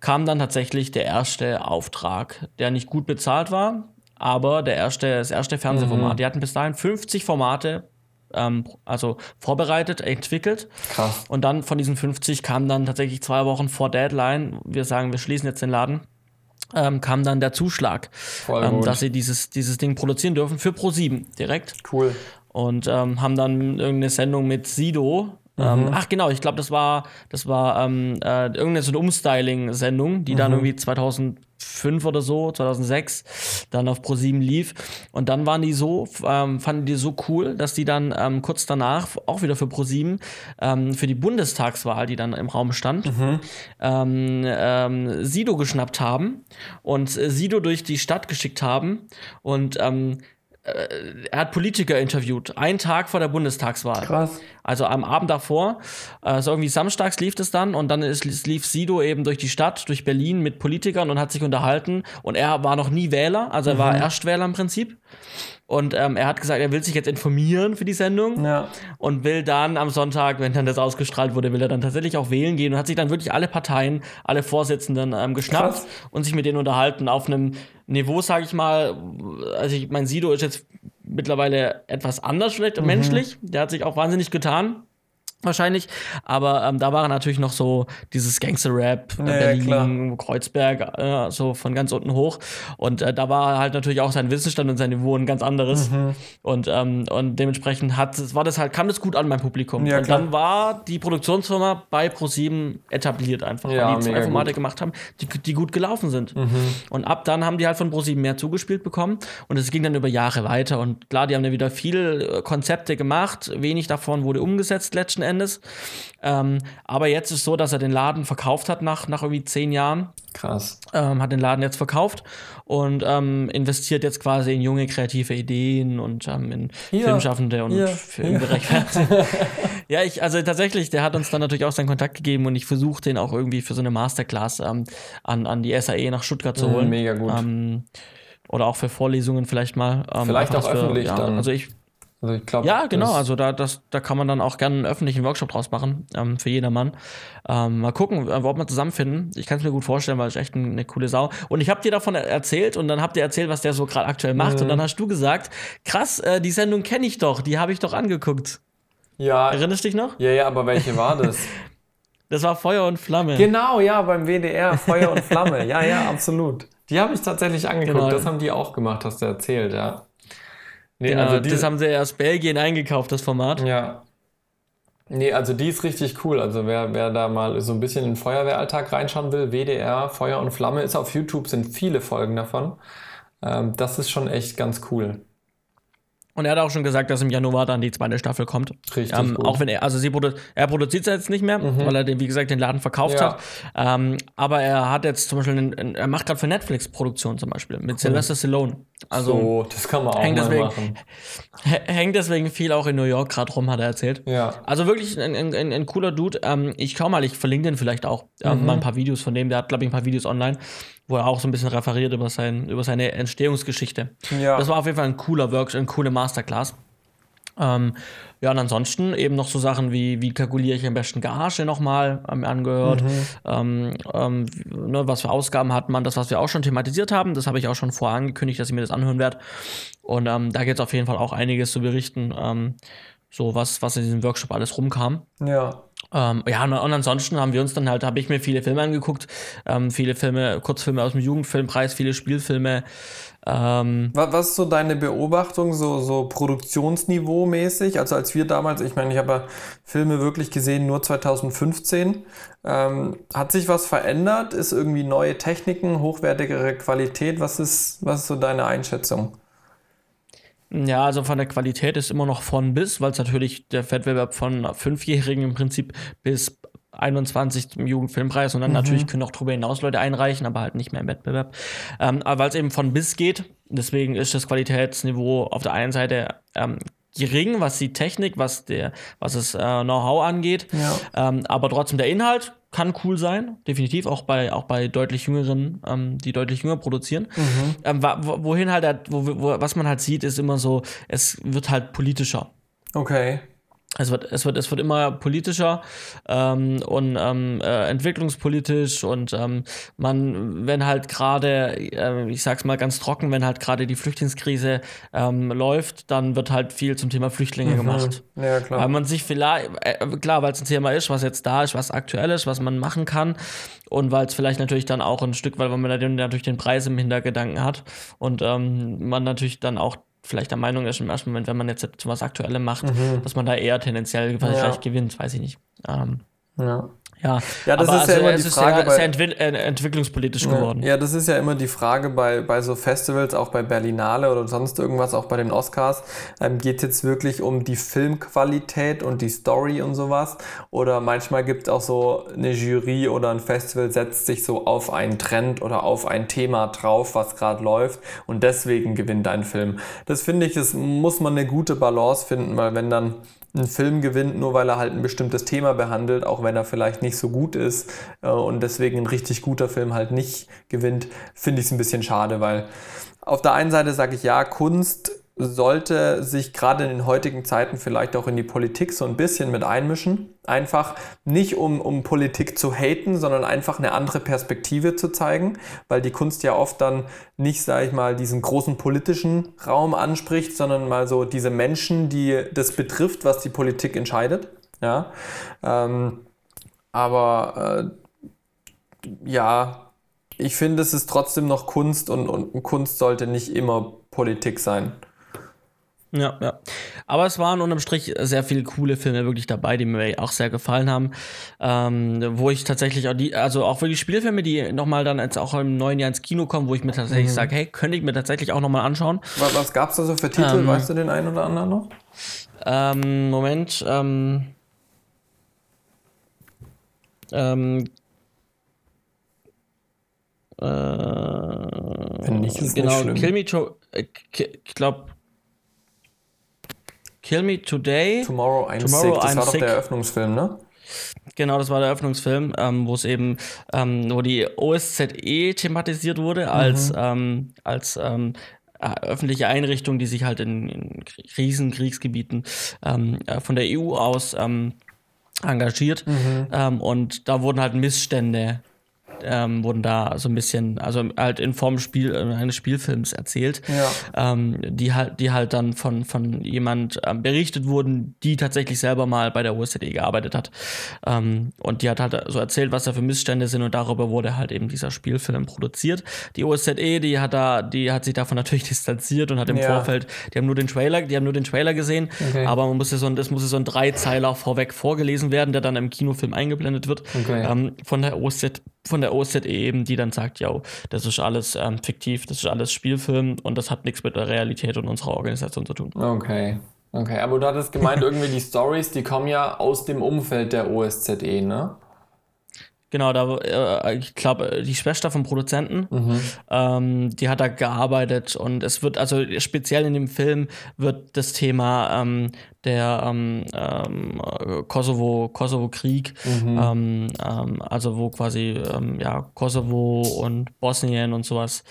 kam dann tatsächlich der erste Auftrag, der nicht gut bezahlt war, aber der erste, das erste Fernsehformat. Mhm. Die hatten bis dahin 50 Formate ähm, also vorbereitet, entwickelt. Krass. Und dann von diesen 50 kam dann tatsächlich zwei Wochen vor Deadline, wir sagen, wir schließen jetzt den Laden, ähm, kam dann der Zuschlag, ähm, dass sie dieses, dieses Ding produzieren dürfen für Pro7 direkt. Cool. Und ähm, haben dann irgendeine Sendung mit Sido mhm. Ähm, ach genau, ich glaube, das war, das war ähm, äh, irgendeine so eine Umstyling-Sendung, die mhm. dann irgendwie 2005 oder so, 2006, dann auf Pro7 lief. Und dann waren die so, ähm, fanden die so cool, dass die dann ähm, kurz danach auch wieder für Pro7 ähm, für die Bundestagswahl, die dann im Raum stand, mhm. ähm, Sido geschnappt haben und äh, Sido durch die Stadt geschickt haben und ähm, er hat Politiker interviewt, einen Tag vor der Bundestagswahl. Krass. Also am Abend davor, also irgendwie samstags lief es dann und dann ist, lief Sido eben durch die Stadt, durch Berlin mit Politikern und hat sich unterhalten. Und er war noch nie Wähler, also er mhm. war Erstwähler im Prinzip. Und ähm, er hat gesagt, er will sich jetzt informieren für die Sendung ja. und will dann am Sonntag, wenn dann das ausgestrahlt wurde, will er dann tatsächlich auch wählen gehen und hat sich dann wirklich alle Parteien, alle Vorsitzenden ähm, geschnappt Krass. und sich mit denen unterhalten auf einem Niveau, sage ich mal. Also ich mein Sido ist jetzt mittlerweile etwas anders vielleicht mhm. menschlich. Der hat sich auch wahnsinnig getan wahrscheinlich. Aber ähm, da war natürlich noch so dieses Gangster-Rap, äh, Berlin, klar. Kreuzberg, äh, so von ganz unten hoch. Und äh, da war halt natürlich auch sein Wissensstand und sein Niveau ein ganz anderes. Mhm. Und, ähm, und dementsprechend hat, war das halt, kam das gut an beim Publikum. Ja, und dann war die Produktionsfirma bei ProSieben etabliert einfach, ja, weil die zwei Formate gut. gemacht haben, die, die gut gelaufen sind. Mhm. Und ab dann haben die halt von ProSieben mehr zugespielt bekommen. Und es ging dann über Jahre weiter. Und klar, die haben dann wieder viele äh, Konzepte gemacht. Wenig davon wurde umgesetzt letzten Endes. Endes. Ähm, aber jetzt ist so, dass er den Laden verkauft hat nach, nach irgendwie zehn Jahren. Krass. Ähm, hat den Laden jetzt verkauft und ähm, investiert jetzt quasi in junge kreative Ideen und ähm, in ja. Filmschaffende und ja. Filmbereich ja, ich, also tatsächlich, der hat uns dann natürlich auch seinen Kontakt gegeben und ich versuche den auch irgendwie für so eine Masterclass ähm, an, an die SAE nach Stuttgart zu mhm, holen. mega gut. Oder auch für Vorlesungen vielleicht mal. Ähm, vielleicht auch öffentlich für, ja, dann. Also ich also ich glaube. Ja, genau. Also da, das, da kann man dann auch gerne einen öffentlichen Workshop draus machen ähm, für jedermann. Ähm, mal gucken, äh, ob wir zusammenfinden. Ich kann es mir gut vorstellen, weil es echt eine, eine coole Sau. Und ich habe dir davon erzählt und dann habt ihr erzählt, was der so gerade aktuell macht. Mhm. Und dann hast du gesagt, krass, äh, die Sendung kenne ich doch, die habe ich doch angeguckt. Ja. Erinnerst du dich noch? Ja, ja, aber welche war das? das war Feuer und Flamme. Genau, ja, beim WDR, Feuer und Flamme. Ja, ja, absolut. Die habe ich tatsächlich angeguckt. Genau. Das haben die auch gemacht, hast du erzählt, ja. Nee, genau, also die, das haben sie ja aus Belgien eingekauft, das Format. Ja. Nee, also die ist richtig cool. Also wer, wer da mal so ein bisschen in den Feuerwehralltag reinschauen will, WDR, Feuer und Flamme, ist auf YouTube, sind viele Folgen davon. Ähm, das ist schon echt ganz cool. Und er hat auch schon gesagt, dass im Januar dann die zweite Staffel kommt. Richtig. Ähm, auch wenn er, also sie produ er produziert es jetzt nicht mehr, mhm. weil er den, wie gesagt, den Laden verkauft ja. hat. Ähm, aber er hat jetzt zum Beispiel, einen, er macht gerade für Netflix Produktion zum Beispiel mit cool. Sylvester Stallone. Also so, das kann man auch hängt deswegen, machen. Hängt deswegen viel auch in New York gerade rum, hat er erzählt. Ja. Also wirklich ein, ein, ein, ein cooler Dude. Ähm, ich schau mal, ich verlinke den vielleicht auch. Ähm, mhm. Mal ein paar Videos von dem. Der hat, glaube ich, ein paar Videos online wo er auch so ein bisschen referiert über, sein, über seine Entstehungsgeschichte. Ja. Das war auf jeden Fall ein cooler Workshop, eine coole Masterclass. Ähm, ja, und ansonsten eben noch so Sachen wie, wie kalkuliere ich am besten Gage nochmal ähm, angehört. Mhm. Ähm, ähm, ne, was für Ausgaben hat man, das, was wir auch schon thematisiert haben, das habe ich auch schon vorher angekündigt, dass ich mir das anhören werde. Und ähm, da gibt es auf jeden Fall auch einiges zu berichten, ähm, so was, was in diesem Workshop alles rumkam. Ja. Ähm, ja, und, ansonsten haben wir uns dann halt, habe ich mir viele Filme angeguckt, ähm, viele Filme, Kurzfilme aus dem Jugendfilmpreis, viele Spielfilme. Ähm, was, was ist so deine Beobachtung, so, so Produktionsniveau-mäßig? Also als wir damals, ich meine, ich habe ja Filme wirklich gesehen nur 2015. Ähm, hat sich was verändert? Ist irgendwie neue Techniken, hochwertigere Qualität? Was ist, was ist so deine Einschätzung? Ja, also von der Qualität ist immer noch von bis, weil es natürlich der Wettbewerb von Fünfjährigen im Prinzip bis 21 im Jugendfilmpreis und dann mhm. natürlich können auch darüber hinaus Leute einreichen, aber halt nicht mehr im Wettbewerb. Ähm, aber weil es eben von bis geht, deswegen ist das Qualitätsniveau auf der einen Seite ähm, gering, was die Technik, was der, was das äh, Know-how angeht. Ja. Ähm, aber trotzdem der Inhalt kann cool sein, definitiv, auch bei, auch bei deutlich jüngeren, ähm, die deutlich jünger produzieren. Mhm. Ähm, wohin halt, wo, wo, was man halt sieht, ist immer so, es wird halt politischer. Okay. Es wird, es wird, es wird immer politischer ähm, und ähm, äh, entwicklungspolitisch und ähm, man, wenn halt gerade, äh, ich sag's mal ganz trocken, wenn halt gerade die Flüchtlingskrise ähm, läuft, dann wird halt viel zum Thema Flüchtlinge mhm. gemacht. Ja, klar. Weil man sich vielleicht, äh, klar, weil es ein Thema ist, was jetzt da ist, was aktuell ist, was man machen kann und weil es vielleicht natürlich dann auch ein Stück, weil man natürlich den Preis im Hintergedanken hat und ähm, man natürlich dann auch vielleicht der Meinung ist im ersten Moment, wenn man jetzt was Aktuellem macht, mhm. dass man da eher tendenziell vielleicht ja. gewinnt, weiß ich nicht. Ähm, ja. Ja, ja das aber ist ja also immer die Frage. Sehr, bei, sehr entwi äh, entwicklungspolitisch geworden. Ja, das ist ja immer die Frage bei, bei so Festivals, auch bei Berlinale oder sonst irgendwas, auch bei den Oscars. Ähm, Geht es jetzt wirklich um die Filmqualität und die Story und sowas? Oder manchmal gibt es auch so eine Jury oder ein Festival setzt sich so auf einen Trend oder auf ein Thema drauf, was gerade läuft und deswegen gewinnt ein Film. Das finde ich, das muss man eine gute Balance finden, weil wenn dann ein Film gewinnt, nur weil er halt ein bestimmtes Thema behandelt, auch wenn er vielleicht nicht so gut ist äh, und deswegen ein richtig guter Film halt nicht gewinnt, finde ich es ein bisschen schade, weil auf der einen Seite sage ich ja, Kunst sollte sich gerade in den heutigen Zeiten vielleicht auch in die Politik so ein bisschen mit einmischen. Einfach nicht um, um Politik zu haten, sondern einfach eine andere Perspektive zu zeigen, weil die Kunst ja oft dann nicht, sage ich mal, diesen großen politischen Raum anspricht, sondern mal so diese Menschen, die das betrifft, was die Politik entscheidet. Ja, ähm, aber äh, ja, ich finde, es ist trotzdem noch Kunst und, und Kunst sollte nicht immer Politik sein. Ja, ja. Aber es waren unterm Strich sehr viele coole Filme wirklich dabei, die mir auch sehr gefallen haben. Ähm, wo ich tatsächlich auch die, also auch wirklich Spielfilme, die nochmal dann jetzt auch im neuen Jahr ins Kino kommen, wo ich mir tatsächlich mhm. sage, hey, könnte ich mir tatsächlich auch nochmal anschauen. Was, was gab's da so für Titel? Ähm, weißt du den einen oder anderen noch? Ähm, Moment, ähm, ähm, äh, nicht, ist genau, nicht Kill Me to, äh, ich glaube, Kill Me Today. Tomorrow I'm Tomorrow Sick. Das I'm war doch der Eröffnungsfilm, ne? Genau, das war der Eröffnungsfilm, ähm, wo es eben, ähm, wo die OSZE thematisiert wurde als, mhm. ähm, als ähm, äh, öffentliche Einrichtung, die sich halt in, in Krisenkriegsgebieten ähm, äh, von der EU aus ähm, engagiert. Mhm. und da wurden halt Missstände ähm, wurden da so ein bisschen, also halt in Form Spiel, äh, eines Spielfilms erzählt, ja. ähm, die halt, die halt dann von, von jemand ähm, berichtet wurden, die tatsächlich selber mal bei der OSZE gearbeitet hat. Ähm, und die hat halt so erzählt, was da für Missstände sind und darüber wurde halt eben dieser Spielfilm produziert. Die OSZE, die hat da, die hat sich davon natürlich distanziert und hat im ja. Vorfeld, die haben nur den Trailer, die haben nur den Trailer gesehen, okay. aber man musste so ein, das musste so ein Dreizeiler vorweg vorgelesen werden, der dann im Kinofilm eingeblendet wird okay. ähm, von der OSZE von der OSZE eben, die dann sagt, ja, das ist alles ähm, fiktiv, das ist alles Spielfilm und das hat nichts mit der Realität und unserer Organisation zu tun. Okay. Okay, aber du hattest gemeint, irgendwie die Stories, die kommen ja aus dem Umfeld der OSZE, ne? Genau, da, äh, ich glaube, die Schwester vom Produzenten, mhm. ähm, die hat da gearbeitet und es wird, also speziell in dem Film wird das Thema ähm, der ähm, ähm Kosovo, Kosovo-Krieg, mhm. Ähm, ähm, also wo quasi ja, Kosovo und Bosnien und sowas,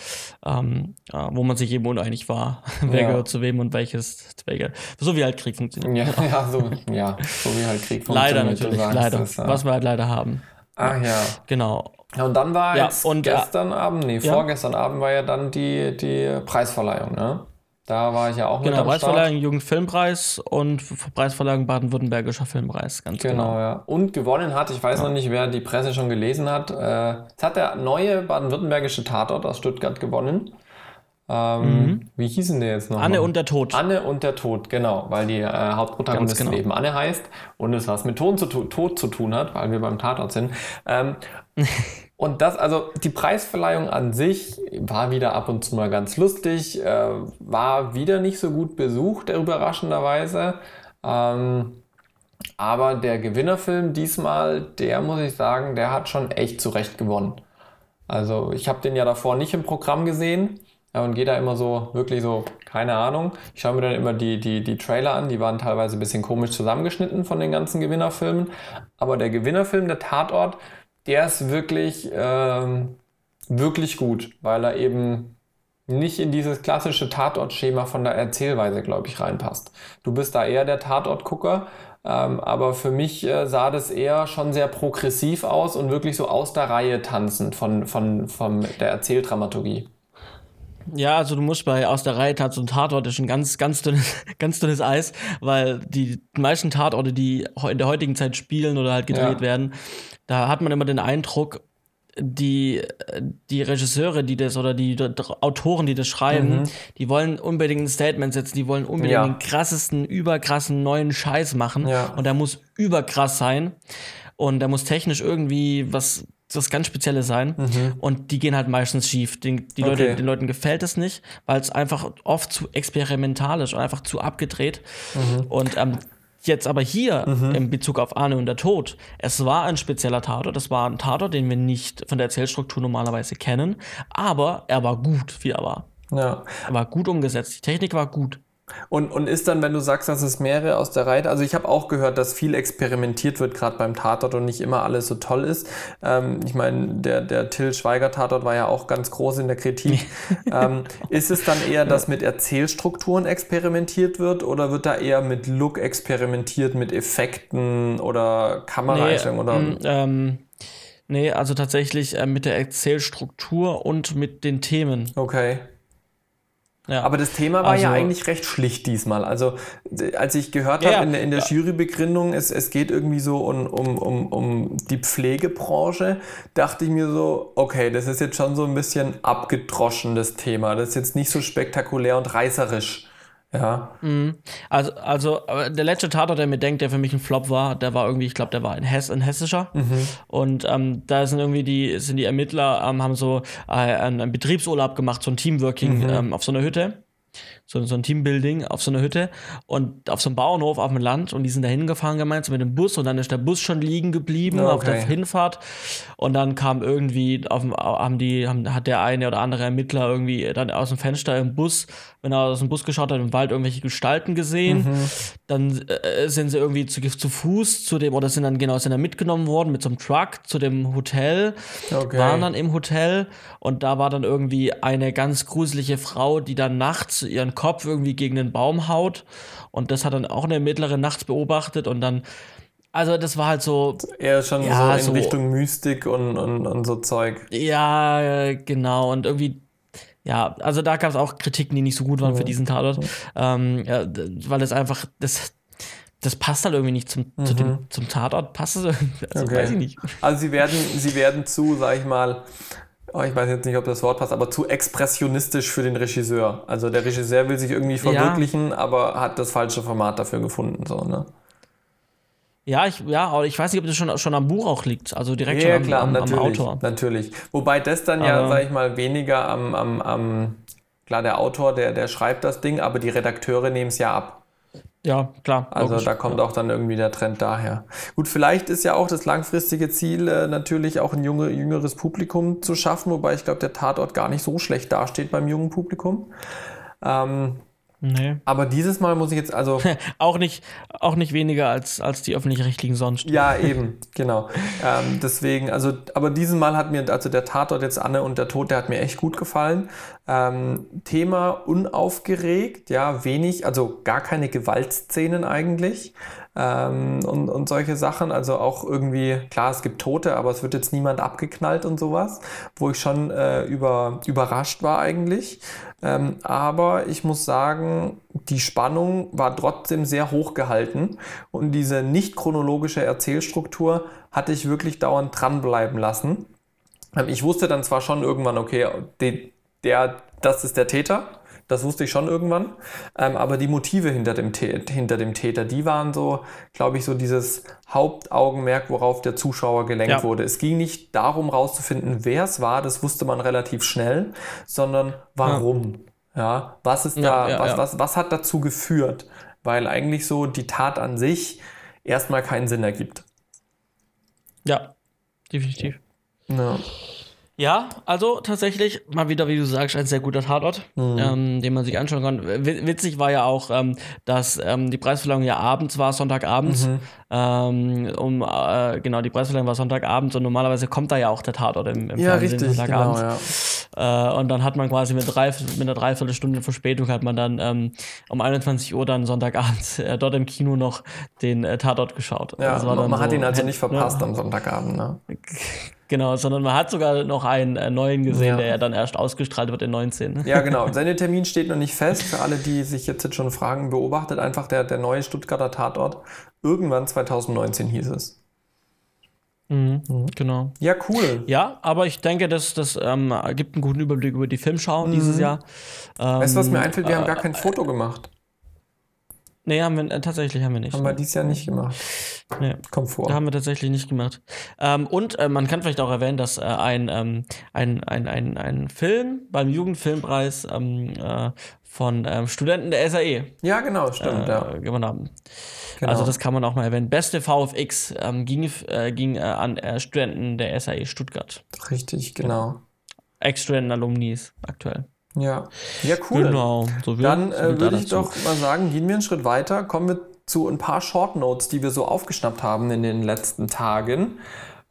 äh, wo man sich eben uneinig war, wer ja. gehört zu wem und welches, welche, so wie halt Krieg funktioniert. Ja, ja, so, ja, so wie halt Krieg funktioniert. Leider natürlich, leider, das, ja. was wir halt leider haben. Ach ja. Genau. Ja, und dann war ja, jetzt und, gestern Abend, nee, ja. vorgestern Abend war ja dann die, die Preisverleihung, ne? Da war ich ja auch genau, mit am Preisverleihung Jugendfilmpreis und Preisverleihung Baden-Württembergischer Filmpreis, ganz genau. Genau, ja. Und gewonnen hat, ich weiß ja. noch nicht, wer die Presse schon gelesen hat, äh, es hat der neue baden-württembergische Tatort aus Stuttgart gewonnen. Ähm, mhm. Wie hießen der jetzt noch? Anne und der Tod. Anne und der Tod, genau, weil die äh, Hauptprotagonistin genau. eben Anne heißt und es was mit Ton zu Tod zu tun hat, weil wir beim Tatort sind. Ähm, und das, also die Preisverleihung an sich war wieder ab und zu mal ganz lustig, äh, war wieder nicht so gut besucht, überraschenderweise. Ähm, aber der Gewinnerfilm diesmal, der muss ich sagen, der hat schon echt zurecht gewonnen. Also ich habe den ja davor nicht im Programm gesehen und gehe da immer so, wirklich so, keine Ahnung. Ich schaue mir dann immer die, die, die Trailer an, die waren teilweise ein bisschen komisch zusammengeschnitten von den ganzen Gewinnerfilmen. Aber der Gewinnerfilm, der Tatort, der ist wirklich, ähm, wirklich gut, weil er eben nicht in dieses klassische Tatortschema von der Erzählweise, glaube ich, reinpasst. Du bist da eher der Tatortgucker, ähm, aber für mich äh, sah das eher schon sehr progressiv aus und wirklich so aus der Reihe tanzend von, von, von der Erzähldramaturgie. Ja, also du musst bei aus der Reihe Tats und Tatort ist ein ganz, ganz dünnes, ganz dünnes Eis, weil die meisten Tatorte, die in der heutigen Zeit spielen oder halt gedreht ja. werden, da hat man immer den Eindruck, die, die Regisseure, die das oder die, die Autoren, die das schreiben, mhm. die wollen unbedingt ein Statement setzen, die wollen unbedingt ja. den krassesten, überkrassen neuen Scheiß machen. Ja. Und der muss überkrass sein. Und der muss technisch irgendwie was das ganz Spezielle sein. Mhm. Und die gehen halt meistens schief. Den, die Leute, okay. den Leuten gefällt es nicht, weil es einfach oft zu experimental ist und einfach zu abgedreht. Mhm. Und ähm, jetzt aber hier mhm. in Bezug auf Arne und der Tod, es war ein spezieller Tatort. Das war ein Tatort, den wir nicht von der Erzählstruktur normalerweise kennen. Aber er war gut, wie er war. Ja. Er war gut umgesetzt. Die Technik war gut. Und, und ist dann, wenn du sagst, dass es mehrere aus der Reihe, also ich habe auch gehört, dass viel experimentiert wird, gerade beim Tatort und nicht immer alles so toll ist. Ähm, ich meine, der, der Till Schweiger Tatort war ja auch ganz groß in der Kritik. ähm, ist es dann eher, dass mit Erzählstrukturen experimentiert wird oder wird da eher mit Look experimentiert, mit Effekten oder Kameraeinstellungen? Nee, oder? Ähm, nee, also tatsächlich äh, mit der Erzählstruktur und mit den Themen. Okay. Ja. Aber das Thema war also, ja eigentlich recht schlicht diesmal. Also als ich gehört ja, habe in, in, der ja. Jurybegründung, es, es geht irgendwie so um, um, um, um die Pflegebranche, dachte ich mir so, okay, das ist jetzt schon so ein bisschen abgedroschen, das Thema. Das ist jetzt nicht so spektakulär und reißerisch. Ja. Mhm. Also, also der letzte Tatort, der mir denkt, der für mich ein Flop war, der war irgendwie, ich glaube, der war in Hess, ein hessischer. Mhm. Und ähm, da sind irgendwie die, sind die Ermittler, ähm, haben so äh, einen, einen, Betriebsurlaub gemacht, so ein Teamworking mhm. ähm, auf so einer Hütte so, so ein Teambuilding auf so einer Hütte und auf so einem Bauernhof auf dem Land und die sind da hingefahren gemeinsam mit dem Bus und dann ist der Bus schon liegen geblieben okay. auf der Hinfahrt und dann kam irgendwie auf haben die haben, hat der eine oder andere Ermittler irgendwie dann aus dem Fenster im Bus wenn er aus dem Bus geschaut hat im Wald irgendwelche Gestalten gesehen mhm. dann äh, sind sie irgendwie zu, zu Fuß zu dem oder sind dann genau sind dann mitgenommen worden mit so einem Truck zu dem Hotel okay. waren dann im Hotel und da war dann irgendwie eine ganz gruselige Frau die dann nachts ihren Kopf irgendwie gegen den Baum haut. Und das hat dann auch eine Mittlere nachts beobachtet und dann also das war halt so. Eher schon ja, so in so, Richtung Mystik und, und, und so Zeug. Ja, genau. Und irgendwie, ja, also da gab es auch Kritiken, die nicht so gut waren ja. für diesen Tatort. Ähm, ja, weil es einfach, das, das passt halt irgendwie nicht zum, mhm. zu dem, mhm. zum Tatort. Passt es also okay. weiß ich nicht. Also sie werden, sie werden zu, sag ich mal, oh, ich weiß jetzt nicht, ob das Wort passt, aber zu expressionistisch für den Regisseur. Also der Regisseur will sich irgendwie verwirklichen, ja. aber hat das falsche Format dafür gefunden, so, ne? Ja, ich, ja, aber ich weiß nicht, ob das schon, schon am Buch auch liegt, also direkt ja, schon am, klar, am, am Autor. Natürlich. Wobei das dann ja, sag ich mal, weniger am, am, am, klar, der Autor, der, der schreibt das Ding, aber die Redakteure nehmen es ja ab. Ja, klar. Also da kommt auch dann irgendwie der Trend daher. Gut, vielleicht ist ja auch das langfristige Ziel äh, natürlich auch ein junge, jüngeres Publikum zu schaffen, wobei ich glaube, der Tatort gar nicht so schlecht dasteht beim jungen Publikum. Ähm, Nee. Aber dieses Mal muss ich jetzt also. auch, nicht, auch nicht weniger als, als die öffentlich-rechtlichen sonst. Ja, eben, genau. ähm, deswegen, also, aber dieses Mal hat mir, also der Tatort jetzt Anne und der Tod, der hat mir echt gut gefallen. Ähm, Thema unaufgeregt, ja, wenig, also gar keine Gewaltszenen eigentlich. ähm, und, und solche Sachen. Also auch irgendwie, klar, es gibt Tote, aber es wird jetzt niemand abgeknallt und sowas, wo ich schon äh, über, überrascht war eigentlich. Ähm, aber ich muss sagen, die Spannung war trotzdem sehr hoch gehalten und diese nicht chronologische Erzählstruktur hatte ich wirklich dauernd dranbleiben lassen. Ähm, ich wusste dann zwar schon irgendwann, okay, die, der, das ist der Täter. Das wusste ich schon irgendwann. Ähm, aber die Motive hinter dem, hinter dem Täter, die waren so, glaube ich, so dieses Hauptaugenmerk, worauf der Zuschauer gelenkt ja. wurde. Es ging nicht darum, rauszufinden, wer es war, das wusste man relativ schnell, sondern warum. Ja, ja was ist da, ja, was, was, was hat dazu geführt? Weil eigentlich so die Tat an sich erstmal keinen Sinn ergibt. Ja, definitiv. Ja. Ja, also tatsächlich mal wieder, wie du sagst, ein sehr guter Tatort, mhm. ähm, den man sich anschauen kann. Witzig war ja auch, ähm, dass ähm, die Preisverleihung ja abends war, Sonntagabends. Mhm. Ähm, um, äh, genau, die Preisverleihung war Sonntagabends und normalerweise kommt da ja auch der Tatort im, im ja, Fernsehen richtig, Sonntagabends. Genau, ja. äh, und dann hat man quasi mit, drei, mit einer Dreiviertelstunde Verspätung hat man dann ähm, um 21 Uhr dann Sonntagabend äh, dort im Kino noch den äh, Tatort geschaut. Ja, man, man so, hat ihn also nicht verpasst ja. am Sonntagabend, ne? Genau, sondern man hat sogar noch einen äh, neuen gesehen, ja. der ja dann erst ausgestrahlt wird in 19. Ja, genau. Sein Termin steht noch nicht fest. Für alle, die sich jetzt schon fragen, beobachtet einfach der, der neue Stuttgarter Tatort. Irgendwann 2019 hieß es. Mhm, mhm. Genau. Ja, cool. Ja, aber ich denke, das, das ähm, gibt einen guten Überblick über die Filmschau mhm. dieses Jahr. Ähm, weißt du, was mir einfällt? Wir äh, haben gar kein Foto gemacht. Nee, haben wir, äh, tatsächlich haben wir nicht. Haben wir dieses Jahr nicht gemacht. Nee. Kommt vor. Da haben wir tatsächlich nicht gemacht. Ähm, und äh, man kann vielleicht auch erwähnen, dass äh, ein, ähm, ein, ein, ein, ein Film beim Jugendfilmpreis ähm, äh, von ähm, Studenten der SAE. Ja, genau, stimmt. ja. Äh, gewonnen haben. Genau. Also das kann man auch mal erwähnen. Beste VFX ähm, ging, äh, ging an Studenten der SAE Stuttgart. Richtig, genau. Ex-Studenten-Alumnis aktuell. Ja, ja cool. Genau. So Dann äh, würde ich doch mal sagen, gehen wir einen Schritt weiter, kommen wir zu ein paar Short Notes, die wir so aufgeschnappt haben in den letzten Tagen.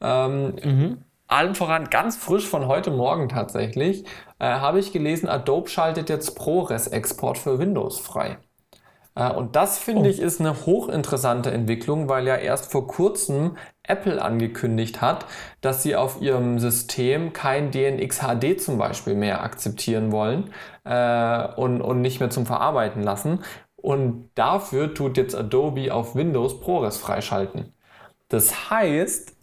Ähm, mhm. Allen voran ganz frisch von heute Morgen tatsächlich, äh, habe ich gelesen, Adobe schaltet jetzt ProRes-Export für Windows frei. Äh, und das finde oh. ich ist eine hochinteressante Entwicklung, weil ja erst vor kurzem Apple angekündigt hat, dass sie auf ihrem System kein DNX HD zum Beispiel mehr akzeptieren wollen äh, und, und nicht mehr zum Verarbeiten lassen. Und dafür tut jetzt Adobe auf Windows ProRes freischalten. Das heißt,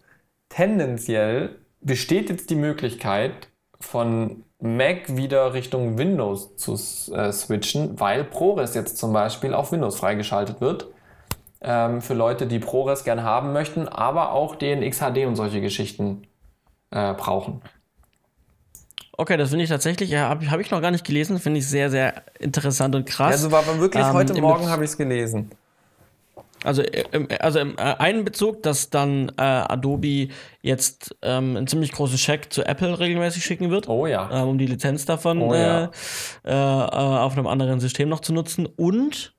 tendenziell besteht jetzt die Möglichkeit, von Mac wieder Richtung Windows zu äh, switchen, weil ProRes jetzt zum Beispiel auf Windows freigeschaltet wird. Ähm, für Leute, die ProRes gerne haben möchten, aber auch DNX HD und solche Geschichten äh, brauchen. Okay, das finde ich tatsächlich, ja, habe hab ich noch gar nicht gelesen, finde ich sehr, sehr interessant und krass. Also war aber wirklich ähm, heute Morgen habe ich es gelesen. Also, im, also im äh, einen Bezug, dass dann äh, Adobe jetzt ähm, einen ziemlich großen Check zu Apple regelmäßig schicken wird. Oh ja. Ähm, um die Lizenz davon oh, ja. äh, äh, auf einem anderen System noch zu nutzen. Und,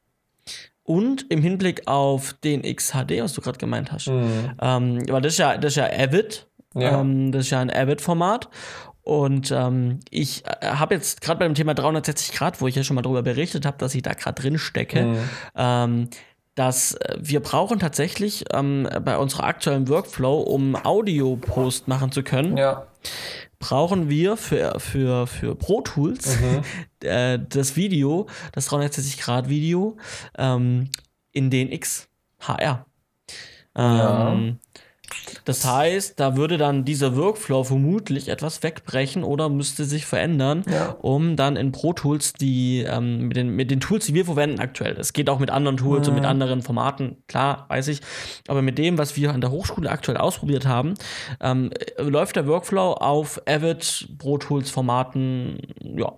und im Hinblick auf den XHD, was du gerade gemeint hast. Mhm. Ähm, weil das ist ja, das ist ja Avid. Ja. Ähm, das ist ja ein Avid-Format. Und ähm, ich äh, habe jetzt gerade beim Thema 360 Grad, wo ich ja schon mal darüber berichtet habe, dass ich da gerade drin stecke, mhm. ähm, dass äh, wir brauchen tatsächlich ähm, bei unserer aktuellen Workflow, um Audio-Post machen zu können, ja. brauchen wir für, für, für Pro Tools mhm. äh, das Video, das 360-Grad-Video ähm, in den XHR. Ja. Das heißt, da würde dann dieser Workflow vermutlich etwas wegbrechen oder müsste sich verändern, ja. um dann in Pro Tools die ähm, mit, den, mit den Tools, die wir verwenden aktuell. Es geht auch mit anderen Tools mhm. und mit anderen Formaten, klar, weiß ich. Aber mit dem, was wir an der Hochschule aktuell ausprobiert haben, ähm, läuft der Workflow auf Avid Pro Tools Formaten, ja,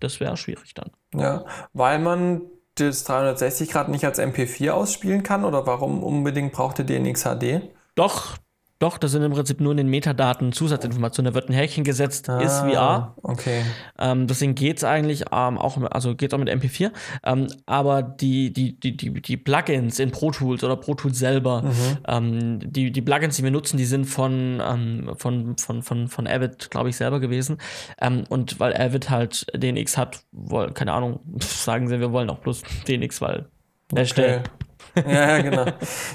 das wäre schwierig dann. Ja, weil man das 360 Grad nicht als MP4 ausspielen kann oder warum unbedingt braucht ihr den XHD? Doch, doch, das sind im Prinzip nur in den Metadaten Zusatzinformationen. Da wird ein Häkchen gesetzt, ah, ist VR. Okay. Ähm, deswegen geht es eigentlich ähm, auch, also geht's auch mit MP4. Ähm, aber die, die, die, die, die Plugins in Pro Tools oder Pro Tools selber, mhm. Ähm, die, die Plugins, die wir nutzen, die sind von, ähm, von, von, von, von Avid, glaube ich, selber gewesen. Ähm, und weil Avid halt DNX hat, woll, keine Ahnung, sagen sie, wir wollen auch bloß DNX, weil okay. Ja, genau.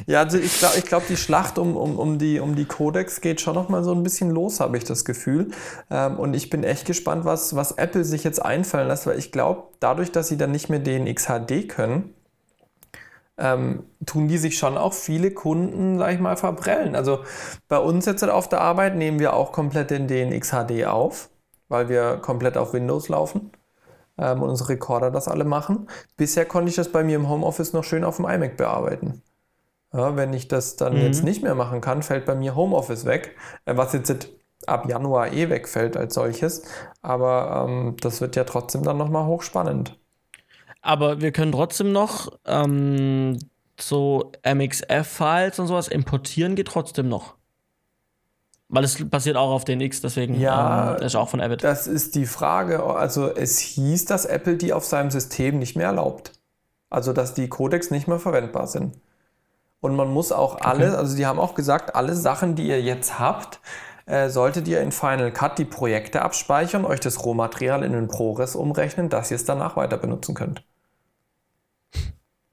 Ja, also ich glaube, ich glaub, die Schlacht um, um, um, die, um die Codex geht schon noch mal so ein bisschen los, habe ich das Gefühl. Ähm, und ich bin echt gespannt, was, was Apple sich jetzt einfallen lässt, weil ich glaube, dadurch, dass sie dann nicht mehr den XHD können, ähm, tun die sich schon auch viele Kunden, sag ich mal, verbrellen. Also bei uns jetzt auf der Arbeit nehmen wir auch komplett den DNX-HD auf, weil wir komplett auf Windows laufen ähm, und unsere Recorder das alle machen. Bisher konnte ich das bei mir im Homeoffice noch schön auf dem iMac bearbeiten. Ja, wenn ich das dann mhm. jetzt nicht mehr machen kann, fällt bei mir Homeoffice weg, äh, was jetzt ab Januar eh wegfällt als solches. Aber ähm, das wird ja trotzdem dann nochmal hochspannend. Aber wir können trotzdem noch ähm, so MXF-Files und sowas importieren, geht trotzdem noch. Weil es basiert auch auf den X, deswegen ja, ähm, ist auch von Avid. Das ist die Frage. Also es hieß, dass Apple die auf seinem System nicht mehr erlaubt. Also dass die Codecs nicht mehr verwendbar sind. Und man muss auch alle, okay. also die haben auch gesagt, alle Sachen, die ihr jetzt habt, äh, solltet ihr in Final Cut die Projekte abspeichern, euch das Rohmaterial in den ProRes umrechnen, dass ihr es danach weiter benutzen könnt.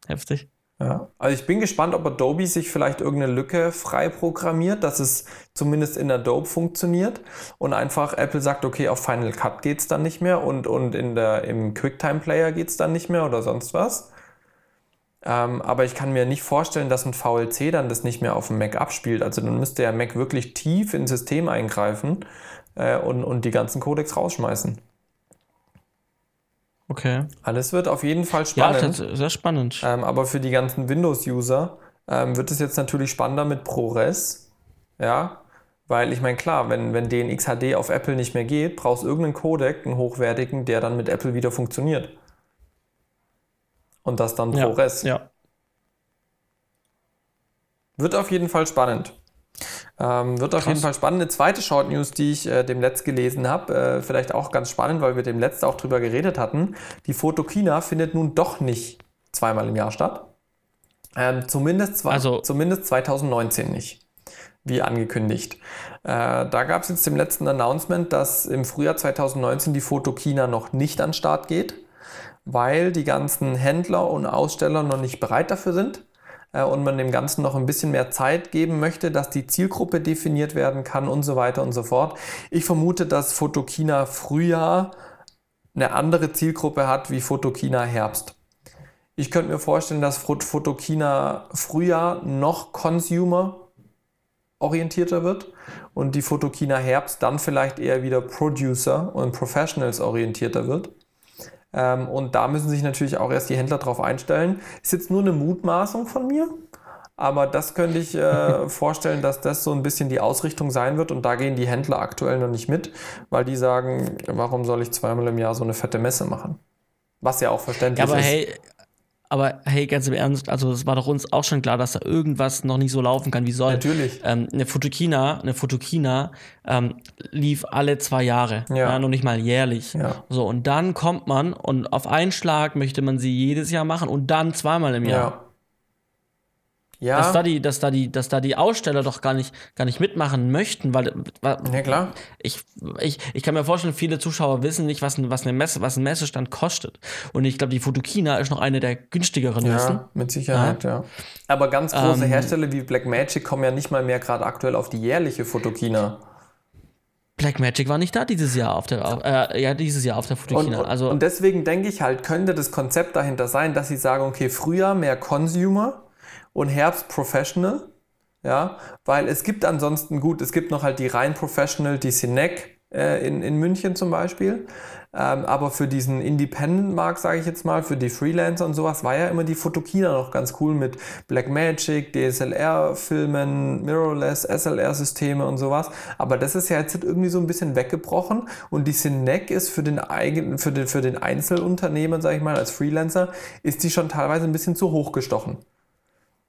Heftig. Ja, also ich bin gespannt, ob Adobe sich vielleicht irgendeine Lücke frei programmiert, dass es zumindest in Adobe funktioniert und einfach Apple sagt, okay, auf Final Cut geht es dann nicht mehr und, und in der, im QuickTime Player geht es dann nicht mehr oder sonst was. Ähm, aber ich kann mir nicht vorstellen, dass ein VLC dann das nicht mehr auf dem Mac abspielt. Also dann müsste der Mac wirklich tief ins System eingreifen äh, und, und die ganzen Codecs rausschmeißen. Okay. Alles wird auf jeden Fall spannend. Ja, sehr spannend. Ähm, aber für die ganzen Windows-User ähm, wird es jetzt natürlich spannender mit ProRes. Ja, weil ich meine, klar, wenn, wenn DNX HD auf Apple nicht mehr geht, brauchst du irgendeinen Codec, einen hochwertigen, der dann mit Apple wieder funktioniert. Und das dann ProRes. Ja, ja. Wird auf jeden Fall spannend. Ähm, wird auf Krass. jeden Fall spannend. Eine zweite Short News, die ich äh, dem Letzt gelesen habe, äh, vielleicht auch ganz spannend, weil wir dem Letzt auch drüber geredet hatten. Die Fotokina findet nun doch nicht zweimal im Jahr statt. Ähm, zumindest, also, zumindest 2019 nicht, wie angekündigt. Äh, da gab es jetzt im letzten Announcement, dass im Frühjahr 2019 die Fotokina noch nicht an Start geht, weil die ganzen Händler und Aussteller noch nicht bereit dafür sind und man dem Ganzen noch ein bisschen mehr Zeit geben möchte, dass die Zielgruppe definiert werden kann und so weiter und so fort. Ich vermute, dass Fotokina Frühjahr eine andere Zielgruppe hat wie Fotokina Herbst. Ich könnte mir vorstellen, dass Fotokina Frühjahr noch Consumer orientierter wird und die Fotokina Herbst dann vielleicht eher wieder Producer und Professionals orientierter wird. Ähm, und da müssen sich natürlich auch erst die Händler drauf einstellen. Ist jetzt nur eine Mutmaßung von mir, aber das könnte ich äh, vorstellen, dass das so ein bisschen die Ausrichtung sein wird und da gehen die Händler aktuell noch nicht mit, weil die sagen, warum soll ich zweimal im Jahr so eine fette Messe machen? Was ja auch verständlich ja, aber ist. Hey, aber hey, ganz im Ernst, also es war doch uns auch schon klar, dass da irgendwas noch nicht so laufen kann, wie soll. Natürlich. Ähm, eine Fotokina, eine Fotokina ähm, lief alle zwei Jahre, ja. ja. noch nicht mal jährlich. Ja. So und dann kommt man und auf einen Schlag möchte man sie jedes Jahr machen und dann zweimal im Jahr. Ja. Ja. Dass da die, dass da die, dass da die Aussteller doch gar nicht, gar nicht mitmachen möchten, weil, weil ja, klar. Ich, ich, ich kann mir vorstellen, viele Zuschauer wissen nicht, was, ein, was eine Messe, was ein Messestand kostet. Und ich glaube, die Fotokina ist noch eine der günstigeren ja, Messen. Mit Sicherheit, ja. ja. Aber ganz große ähm, Hersteller wie Blackmagic kommen ja nicht mal mehr gerade aktuell auf die jährliche Fotokina. Blackmagic war nicht da dieses Jahr auf der, äh, ja, dieses Jahr auf der Fotokina. Und, also, und deswegen denke ich halt, könnte das Konzept dahinter sein, dass sie sagen, okay, früher mehr Consumer und Herbst Professional. Ja, weil es gibt ansonsten gut, es gibt noch halt die rein Professional, die Cinec äh, in, in München zum Beispiel. Ähm, aber für diesen Independent-Markt, sage ich jetzt mal, für die Freelancer und sowas, war ja immer die Fotokina noch ganz cool mit Blackmagic, DSLR-Filmen, Mirrorless, SLR-Systeme und sowas. Aber das ist ja jetzt irgendwie so ein bisschen weggebrochen und die Cinec ist für den eigenen, für den, für den Einzelunternehmer, sage ich mal, als Freelancer, ist die schon teilweise ein bisschen zu hoch gestochen.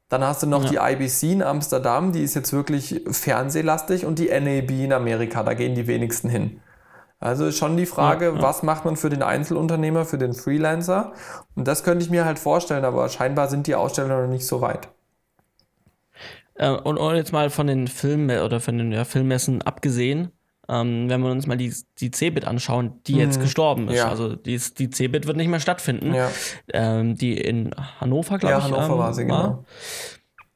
Dann hast du noch ja. die IBC in Amsterdam, die ist jetzt wirklich fernsehlastig und die NAB in Amerika, da gehen die wenigsten hin. Also ist schon die Frage, ja, ja. was macht man für den Einzelunternehmer, für den Freelancer? Und das könnte ich mir halt vorstellen, aber scheinbar sind die Aussteller noch nicht so weit. Äh, und, und, jetzt mal von den Filmen oder von den ja, Filmmessen abgesehen, ähm, wenn wir uns mal die, die Cebit anschauen, die mhm. jetzt gestorben ist. Ja. Also die, die Cebit wird nicht mehr stattfinden. Ja. Ähm, die in Hannover, glaube ja, ich. Hannover ähm, war sie, genau.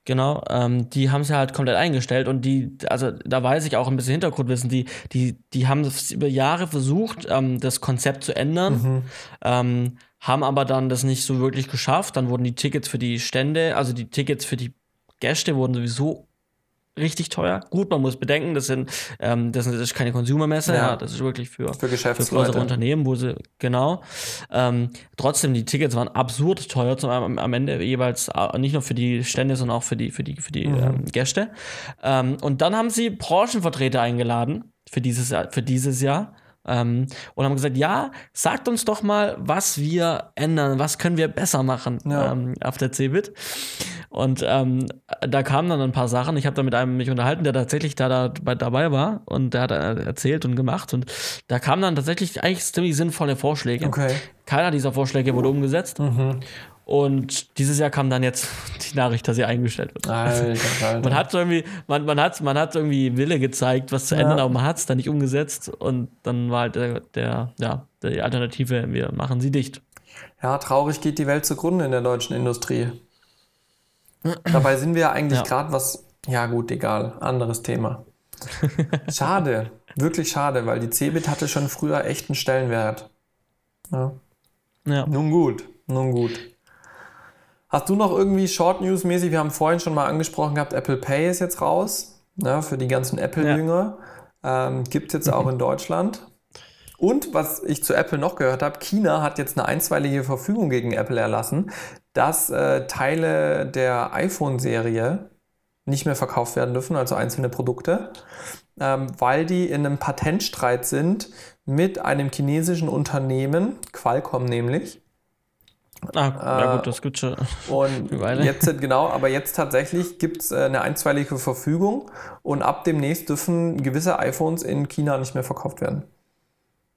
Genau, ähm, die haben sie halt komplett eingestellt und die, also da weiß ich auch ein bisschen Hintergrundwissen, die, die, die haben über Jahre versucht, ähm, das Konzept zu ändern, mhm. ähm, haben aber dann das nicht so wirklich geschafft. Dann wurden die Tickets für die Stände, also die Tickets für die Gäste wurden sowieso richtig teuer. Gut, man muss bedenken, das sind ähm, das ist keine Consumer-Messe, ja. ja. das ist wirklich für, für, für größere Unternehmen, wo sie, genau. Ähm, trotzdem, die Tickets waren absurd teuer, zum, am, am Ende jeweils äh, nicht nur für die Stände, sondern auch für die, für die, für die mhm. ähm, Gäste. Ähm, und dann haben sie Branchenvertreter eingeladen für dieses, für dieses Jahr. Ähm, und haben gesagt, ja, sagt uns doch mal, was wir ändern, was können wir besser machen ja. ähm, auf der CeBIT. Und ähm, da kamen dann ein paar Sachen. Ich habe da mit einem mich unterhalten, der tatsächlich da, da dabei war und der hat erzählt und gemacht. Und da kamen dann tatsächlich eigentlich ziemlich sinnvolle Vorschläge. Okay. Keiner dieser Vorschläge wurde umgesetzt. Mhm. Und dieses Jahr kam dann jetzt die Nachricht, dass sie eingestellt wird. Alter, Alter. Man hat irgendwie, man, man, hat, man hat irgendwie Wille gezeigt, was zu ändern, aber man hat es dann nicht umgesetzt. Und dann war halt der, der, ja, die Alternative, wir machen sie dicht. Ja, traurig geht die Welt zugrunde in der deutschen Industrie. Dabei sind wir ja eigentlich ja. gerade was, ja gut, egal, anderes Thema. Schade, wirklich schade, weil die Cebit hatte schon früher echten Stellenwert. Ja. ja. Nun gut, nun gut. Hast du noch irgendwie Short News mäßig? Wir haben vorhin schon mal angesprochen gehabt, Apple Pay ist jetzt raus, ne, für die ganzen Apple-Jünger. Ja. Ähm, Gibt es jetzt auch in Deutschland. Und was ich zu Apple noch gehört habe, China hat jetzt eine einstweilige Verfügung gegen Apple erlassen, dass äh, Teile der iPhone-Serie nicht mehr verkauft werden dürfen, also einzelne Produkte, ähm, weil die in einem Patentstreit sind mit einem chinesischen Unternehmen, Qualcomm nämlich. Ah, ja gut, das gibt schon. Und jetzt genau, aber jetzt tatsächlich gibt es äh, eine einstweilige Verfügung und ab demnächst dürfen gewisse iPhones in China nicht mehr verkauft werden.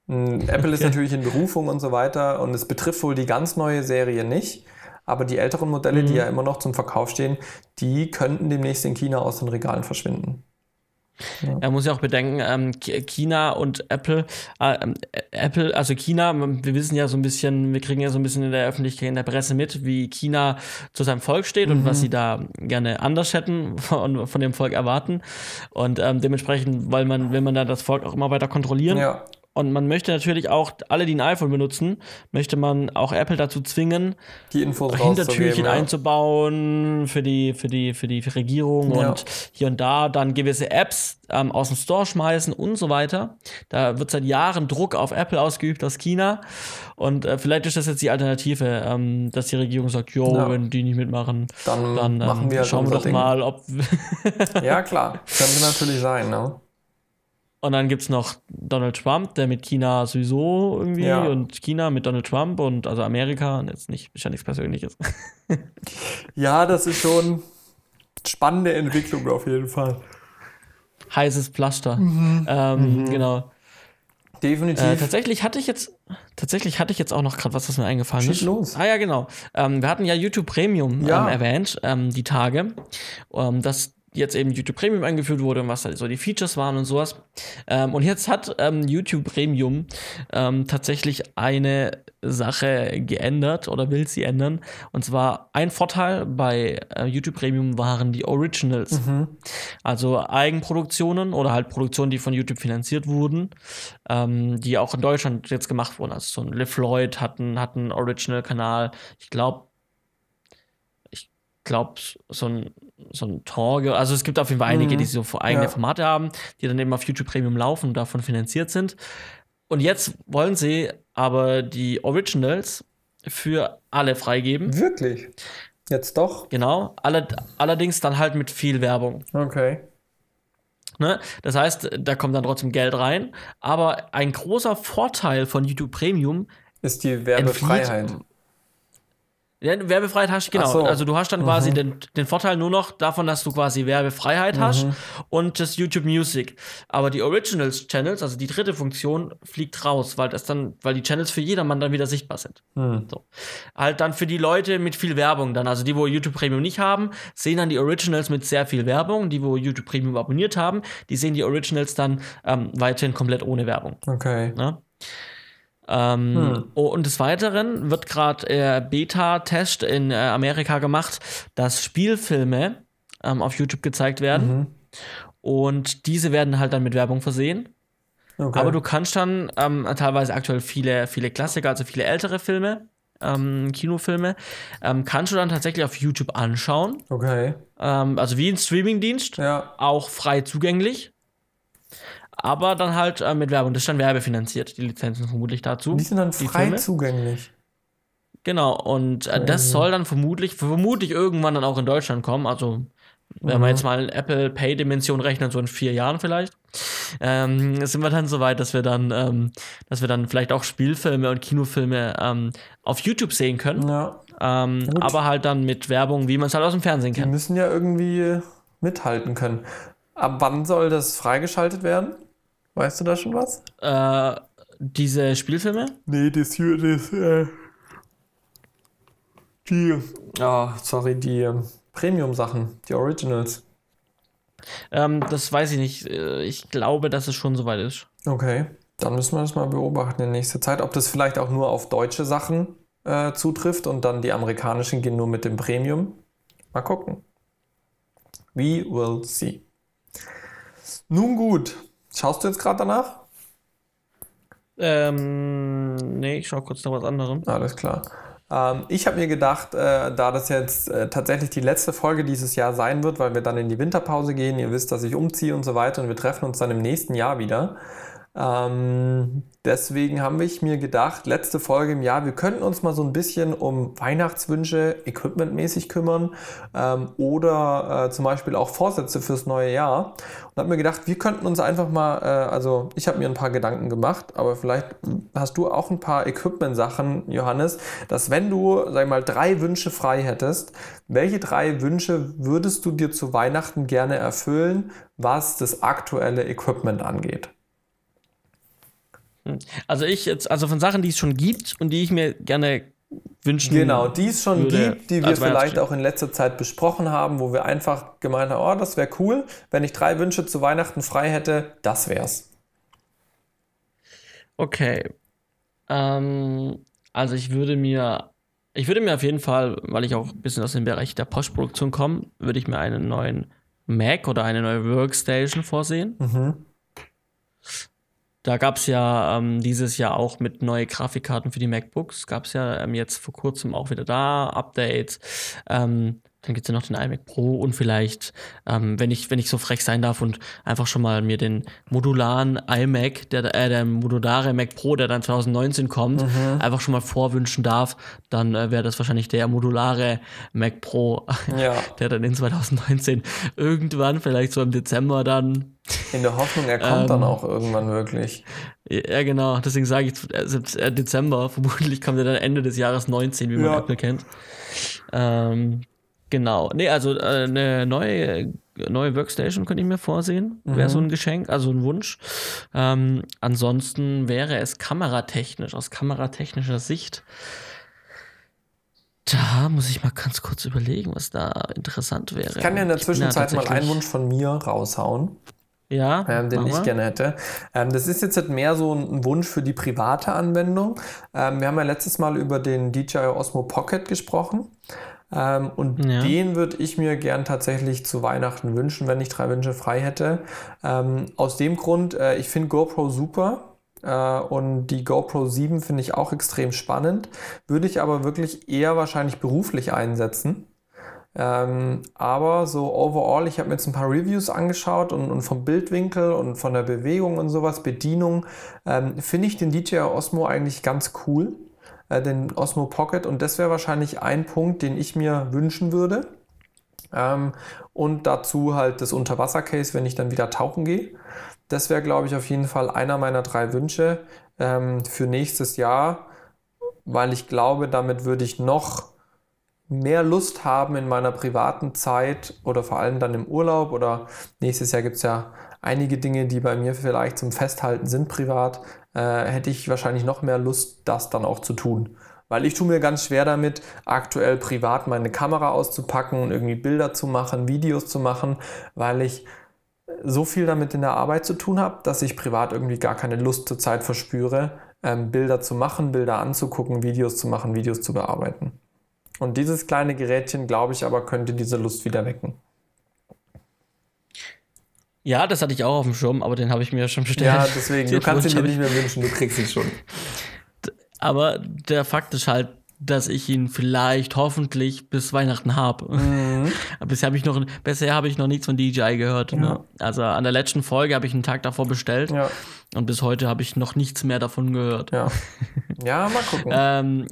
Apple okay. ist natürlich in Berufung und so weiter und es betrifft wohl die ganz neue Serie nicht. Aber die älteren Modelle, mhm. die ja immer noch zum Verkauf stehen, die könnten demnächst in China aus den Regalen verschwinden. Ja. Er muss ja auch bedenken, ähm, China und Apple, äh, ähm, Apple, also China, wir wissen ja so ein bisschen, wir kriegen ja so ein bisschen in der Öffentlichkeit, in der Presse mit, wie China zu seinem Volk steht mhm. und was mhm. sie da gerne anders hätten von, von dem Volk erwarten. Und ähm, dementsprechend, weil man, will man da das Volk auch immer weiter kontrollieren. Ja. Und man möchte natürlich auch, alle, die ein iPhone benutzen, möchte man auch Apple dazu zwingen, die Infos Hintertürchen ja. einzubauen für die, für die, für die Regierung ja. und hier und da dann gewisse Apps ähm, aus dem Store schmeißen und so weiter. Da wird seit Jahren Druck auf Apple ausgeübt aus China. Und äh, vielleicht ist das jetzt die Alternative, ähm, dass die Regierung sagt, jo, ja. wenn die nicht mitmachen, dann, dann ähm, wir schauen wir doch Ding. mal, ob. ja, klar. Könnte natürlich sein, ne? Und dann gibt es noch Donald Trump, der mit China sowieso irgendwie ja. und China mit Donald Trump und also Amerika und jetzt nicht, ist ja nichts Persönliches. ja, das ist schon spannende Entwicklung auf jeden Fall. Heißes Pflaster. Mhm. Ähm, mhm. Genau. Definitiv. Äh, tatsächlich hatte ich jetzt, tatsächlich hatte ich jetzt auch noch gerade was, was mir eingefallen Schieß ist. los. Ah ja, genau. Ähm, wir hatten ja YouTube Premium ja. Ähm, erwähnt, ähm, die Tage. Ähm, das jetzt eben YouTube Premium eingeführt wurde und was halt so die Features waren und sowas. Ähm, und jetzt hat ähm, YouTube Premium ähm, tatsächlich eine Sache geändert oder will sie ändern. Und zwar ein Vorteil bei äh, YouTube Premium waren die Originals. Mhm. Also Eigenproduktionen oder halt Produktionen, die von YouTube finanziert wurden, ähm, die auch in Deutschland jetzt gemacht wurden. Also so ein Liv Lloyd hat einen, hat einen Original-Kanal. Ich glaube, ich glaube, so ein so ein Torge. Also es gibt auf jeden Fall einige, mhm. die so eigene ja. Formate haben, die dann eben auf YouTube Premium laufen und davon finanziert sind. Und jetzt wollen sie aber die Originals für alle freigeben. Wirklich? Jetzt doch? Genau. Alle, allerdings dann halt mit viel Werbung. Okay. Ne? Das heißt, da kommt dann trotzdem Geld rein. Aber ein großer Vorteil von YouTube Premium ist die Werbefreiheit. Ja, Werbefreiheit hast du, genau. So. Also du hast dann quasi mhm. den, den Vorteil nur noch davon, dass du quasi Werbefreiheit mhm. hast und das YouTube Music. Aber die Originals Channels, also die dritte Funktion, fliegt raus, weil das dann, weil die Channels für jedermann dann wieder sichtbar sind. Mhm. So. Halt dann für die Leute mit viel Werbung dann. Also die, wo YouTube Premium nicht haben, sehen dann die Originals mit sehr viel Werbung. Die, wo YouTube Premium abonniert haben, die sehen die Originals dann ähm, weiterhin komplett ohne Werbung. Okay. Ja? Ähm, hm. Und des Weiteren wird gerade äh, Beta-Test in äh, Amerika gemacht, dass Spielfilme ähm, auf YouTube gezeigt werden. Mhm. Und diese werden halt dann mit Werbung versehen. Okay. Aber du kannst dann ähm, teilweise aktuell viele, viele Klassiker, also viele ältere Filme, ähm, Kinofilme, ähm, kannst du dann tatsächlich auf YouTube anschauen. Okay. Ähm, also wie ein Streamingdienst, ja. auch frei zugänglich aber dann halt äh, mit Werbung. Das ist dann werbefinanziert, die Lizenzen vermutlich dazu. Die sind dann frei zugänglich. Genau, und äh, das soll dann vermutlich, vermutlich irgendwann dann auch in Deutschland kommen. Also, wenn mhm. wir jetzt mal Apple Pay-Dimension rechnen, so in vier Jahren vielleicht, ähm, sind wir dann so weit, dass wir dann, ähm, dass wir dann vielleicht auch Spielfilme und Kinofilme ähm, auf YouTube sehen können. Ja. Ähm, aber halt dann mit Werbung, wie man es halt aus dem Fernsehen kennt. Die müssen ja irgendwie mithalten können. Ab wann soll das freigeschaltet werden? Weißt du da schon was? Äh, diese Spielfilme? Nee, das hier, das, äh, die, oh, sorry, die ähm, Premium-Sachen, die Originals. Ähm, das weiß ich nicht. Äh, ich glaube, dass es schon soweit ist. Okay, dann müssen wir das mal beobachten in nächster Zeit, ob das vielleicht auch nur auf deutsche Sachen äh, zutrifft und dann die amerikanischen gehen nur mit dem Premium. Mal gucken. We will see. Nun gut, Schaust du jetzt gerade danach? Ähm, nee, ich schaue kurz nach was anderem. Alles klar. Ähm, ich habe mir gedacht, äh, da das jetzt äh, tatsächlich die letzte Folge dieses Jahr sein wird, weil wir dann in die Winterpause gehen, ihr wisst, dass ich umziehe und so weiter und wir treffen uns dann im nächsten Jahr wieder. Ähm, deswegen habe ich mir gedacht, letzte Folge im Jahr, wir könnten uns mal so ein bisschen um Weihnachtswünsche equipmentmäßig kümmern ähm, oder äh, zum Beispiel auch Vorsätze fürs neue Jahr. Und habe mir gedacht, wir könnten uns einfach mal, äh, also ich habe mir ein paar Gedanken gemacht, aber vielleicht hast du auch ein paar Equipment-Sachen, Johannes, dass wenn du, sag ich mal, drei Wünsche frei hättest, welche drei Wünsche würdest du dir zu Weihnachten gerne erfüllen, was das aktuelle Equipment angeht? Also ich jetzt, also von Sachen, die es schon gibt und die ich mir gerne wünschen Genau, die es schon würde, gibt, die wir vielleicht auch in letzter Zeit besprochen haben, wo wir einfach gemeint haben, oh, das wäre cool, wenn ich drei Wünsche zu Weihnachten frei hätte, das wär's. Okay. Ähm, also ich würde mir, ich würde mir auf jeden Fall, weil ich auch ein bisschen aus dem Bereich der Postproduktion komme, würde ich mir einen neuen Mac oder eine neue Workstation vorsehen. Mhm. Da gab es ja ähm, dieses Jahr auch mit neue Grafikkarten für die MacBooks, gab es ja ähm, jetzt vor kurzem auch wieder da Updates. Ähm, dann gibt es ja noch den iMac Pro und vielleicht, ähm, wenn, ich, wenn ich so frech sein darf und einfach schon mal mir den modularen iMac, der, äh, der modulare Mac Pro, der dann 2019 kommt, mhm. einfach schon mal vorwünschen darf, dann äh, wäre das wahrscheinlich der modulare Mac Pro, ja. der dann in 2019 irgendwann, vielleicht so im Dezember dann. In der Hoffnung, er kommt ähm, dann auch irgendwann wirklich. Ja, genau. Deswegen sage ich äh, äh, Dezember. Vermutlich kommt er dann Ende des Jahres 19, wie man ja. Apple kennt. Ähm, Genau. Nee, also äh, eine neue, neue Workstation könnte ich mir vorsehen. Mhm. Wäre so ein Geschenk, also ein Wunsch. Ähm, ansonsten wäre es kameratechnisch, aus kameratechnischer Sicht. Da muss ich mal ganz kurz überlegen, was da interessant wäre. Ich kann ja in der Zwischenzeit mal einen Wunsch von mir raushauen. Ja, ähm, den ich gerne hätte. Ähm, das ist jetzt mehr so ein Wunsch für die private Anwendung. Ähm, wir haben ja letztes Mal über den DJI Osmo Pocket gesprochen. Ähm, und ja. den würde ich mir gern tatsächlich zu Weihnachten wünschen, wenn ich drei Wünsche frei hätte. Ähm, aus dem Grund, äh, ich finde GoPro super. Äh, und die GoPro 7 finde ich auch extrem spannend. Würde ich aber wirklich eher wahrscheinlich beruflich einsetzen. Ähm, aber so overall, ich habe mir jetzt ein paar Reviews angeschaut und, und, vom Bildwinkel und von der Bewegung und sowas, Bedienung, ähm, finde ich den DJI Osmo eigentlich ganz cool äh, den Osmo Pocket. Und das wäre wahrscheinlich ein Punkt, den ich mir wünschen würde. Ähm, und dazu halt das Unterwasser-Case, wenn ich dann wieder tauchen gehe. Das wäre, glaube ich, auf jeden Fall einer meiner drei Wünsche ähm, für nächstes Jahr, weil ich glaube, damit würde ich noch mehr Lust haben in meiner privaten Zeit oder vor allem dann im Urlaub oder nächstes Jahr gibt es ja einige Dinge, die bei mir vielleicht zum Festhalten sind privat, äh, hätte ich wahrscheinlich noch mehr Lust, das dann auch zu tun. Weil ich tue mir ganz schwer damit, aktuell privat meine Kamera auszupacken und irgendwie Bilder zu machen, Videos zu machen, weil ich so viel damit in der Arbeit zu tun habe, dass ich privat irgendwie gar keine Lust zur Zeit verspüre, ähm, Bilder zu machen, Bilder anzugucken, Videos zu machen, Videos zu bearbeiten. Und dieses kleine Gerätchen, glaube ich, aber könnte diese Lust wieder wecken. Ja, das hatte ich auch auf dem Schirm, aber den habe ich mir ja schon bestellt. Ja, deswegen, du kannst ihn dir nicht mehr wünschen, du kriegst ihn schon. Aber der Fakt ist halt, dass ich ihn vielleicht hoffentlich bis Weihnachten habe. Mhm. bisher habe ich noch bisher habe ich noch nichts von DJI gehört. Ja. Ne? Also an der letzten Folge habe ich einen Tag davor bestellt ja. und bis heute habe ich noch nichts mehr davon gehört. Ja, ja mal gucken. ähm,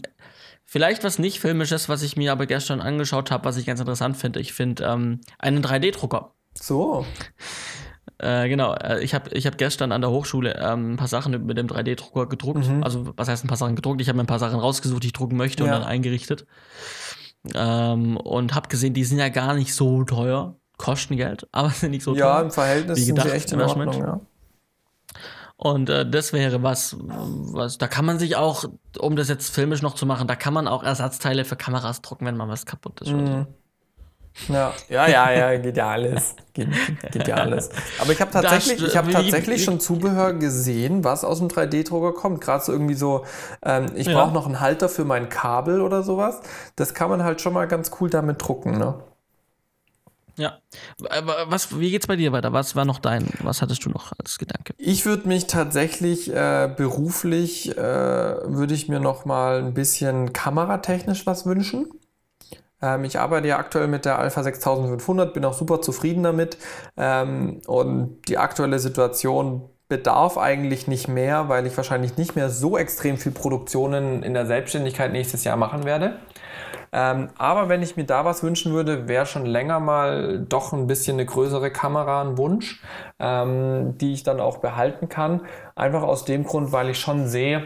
vielleicht was nicht filmisches, was ich mir aber gestern angeschaut habe, was ich ganz interessant finde. Ich finde ähm, einen 3D-Drucker. So. Äh, genau, äh, ich habe ich hab gestern an der Hochschule ähm, ein paar Sachen mit dem 3D-Drucker gedruckt. Mhm. Also, was heißt ein paar Sachen gedruckt? Ich habe mir ein paar Sachen rausgesucht, die ich drucken möchte ja. und dann eingerichtet. Ähm, und habe gesehen, die sind ja gar nicht so teuer, kosten Geld, aber sind nicht so teuer. Ja, im Verhältnis wie gedacht, sind sie echt in Ordnung, ja. Und äh, das wäre was, was, da kann man sich auch, um das jetzt filmisch noch zu machen, da kann man auch Ersatzteile für Kameras drucken, wenn mal was kaputt ist. Mhm. Ja, ja, ja, ja, geht ja alles. Geht, geht ja alles. Aber ich habe tatsächlich, ich hab tatsächlich schon Zubehör gesehen, was aus dem 3D-Drucker kommt. Gerade so irgendwie so, ähm, ich ja. brauche noch einen Halter für mein Kabel oder sowas. Das kann man halt schon mal ganz cool damit drucken, ne? Ja. Was, wie geht's bei dir weiter? Was war noch dein, was hattest du noch als Gedanke? Ich würde mich tatsächlich äh, beruflich, äh, würde ich mir noch mal ein bisschen kameratechnisch was wünschen. Ähm, ich arbeite ja aktuell mit der Alpha 6500, bin auch super zufrieden damit. Ähm, und die aktuelle Situation bedarf eigentlich nicht mehr, weil ich wahrscheinlich nicht mehr so extrem viel Produktionen in der Selbstständigkeit nächstes Jahr machen werde. Ähm, aber wenn ich mir da was wünschen würde, wäre schon länger mal doch ein bisschen eine größere Kamera ein Wunsch, die ich dann auch behalten kann. Einfach aus dem Grund, weil ich schon sehe,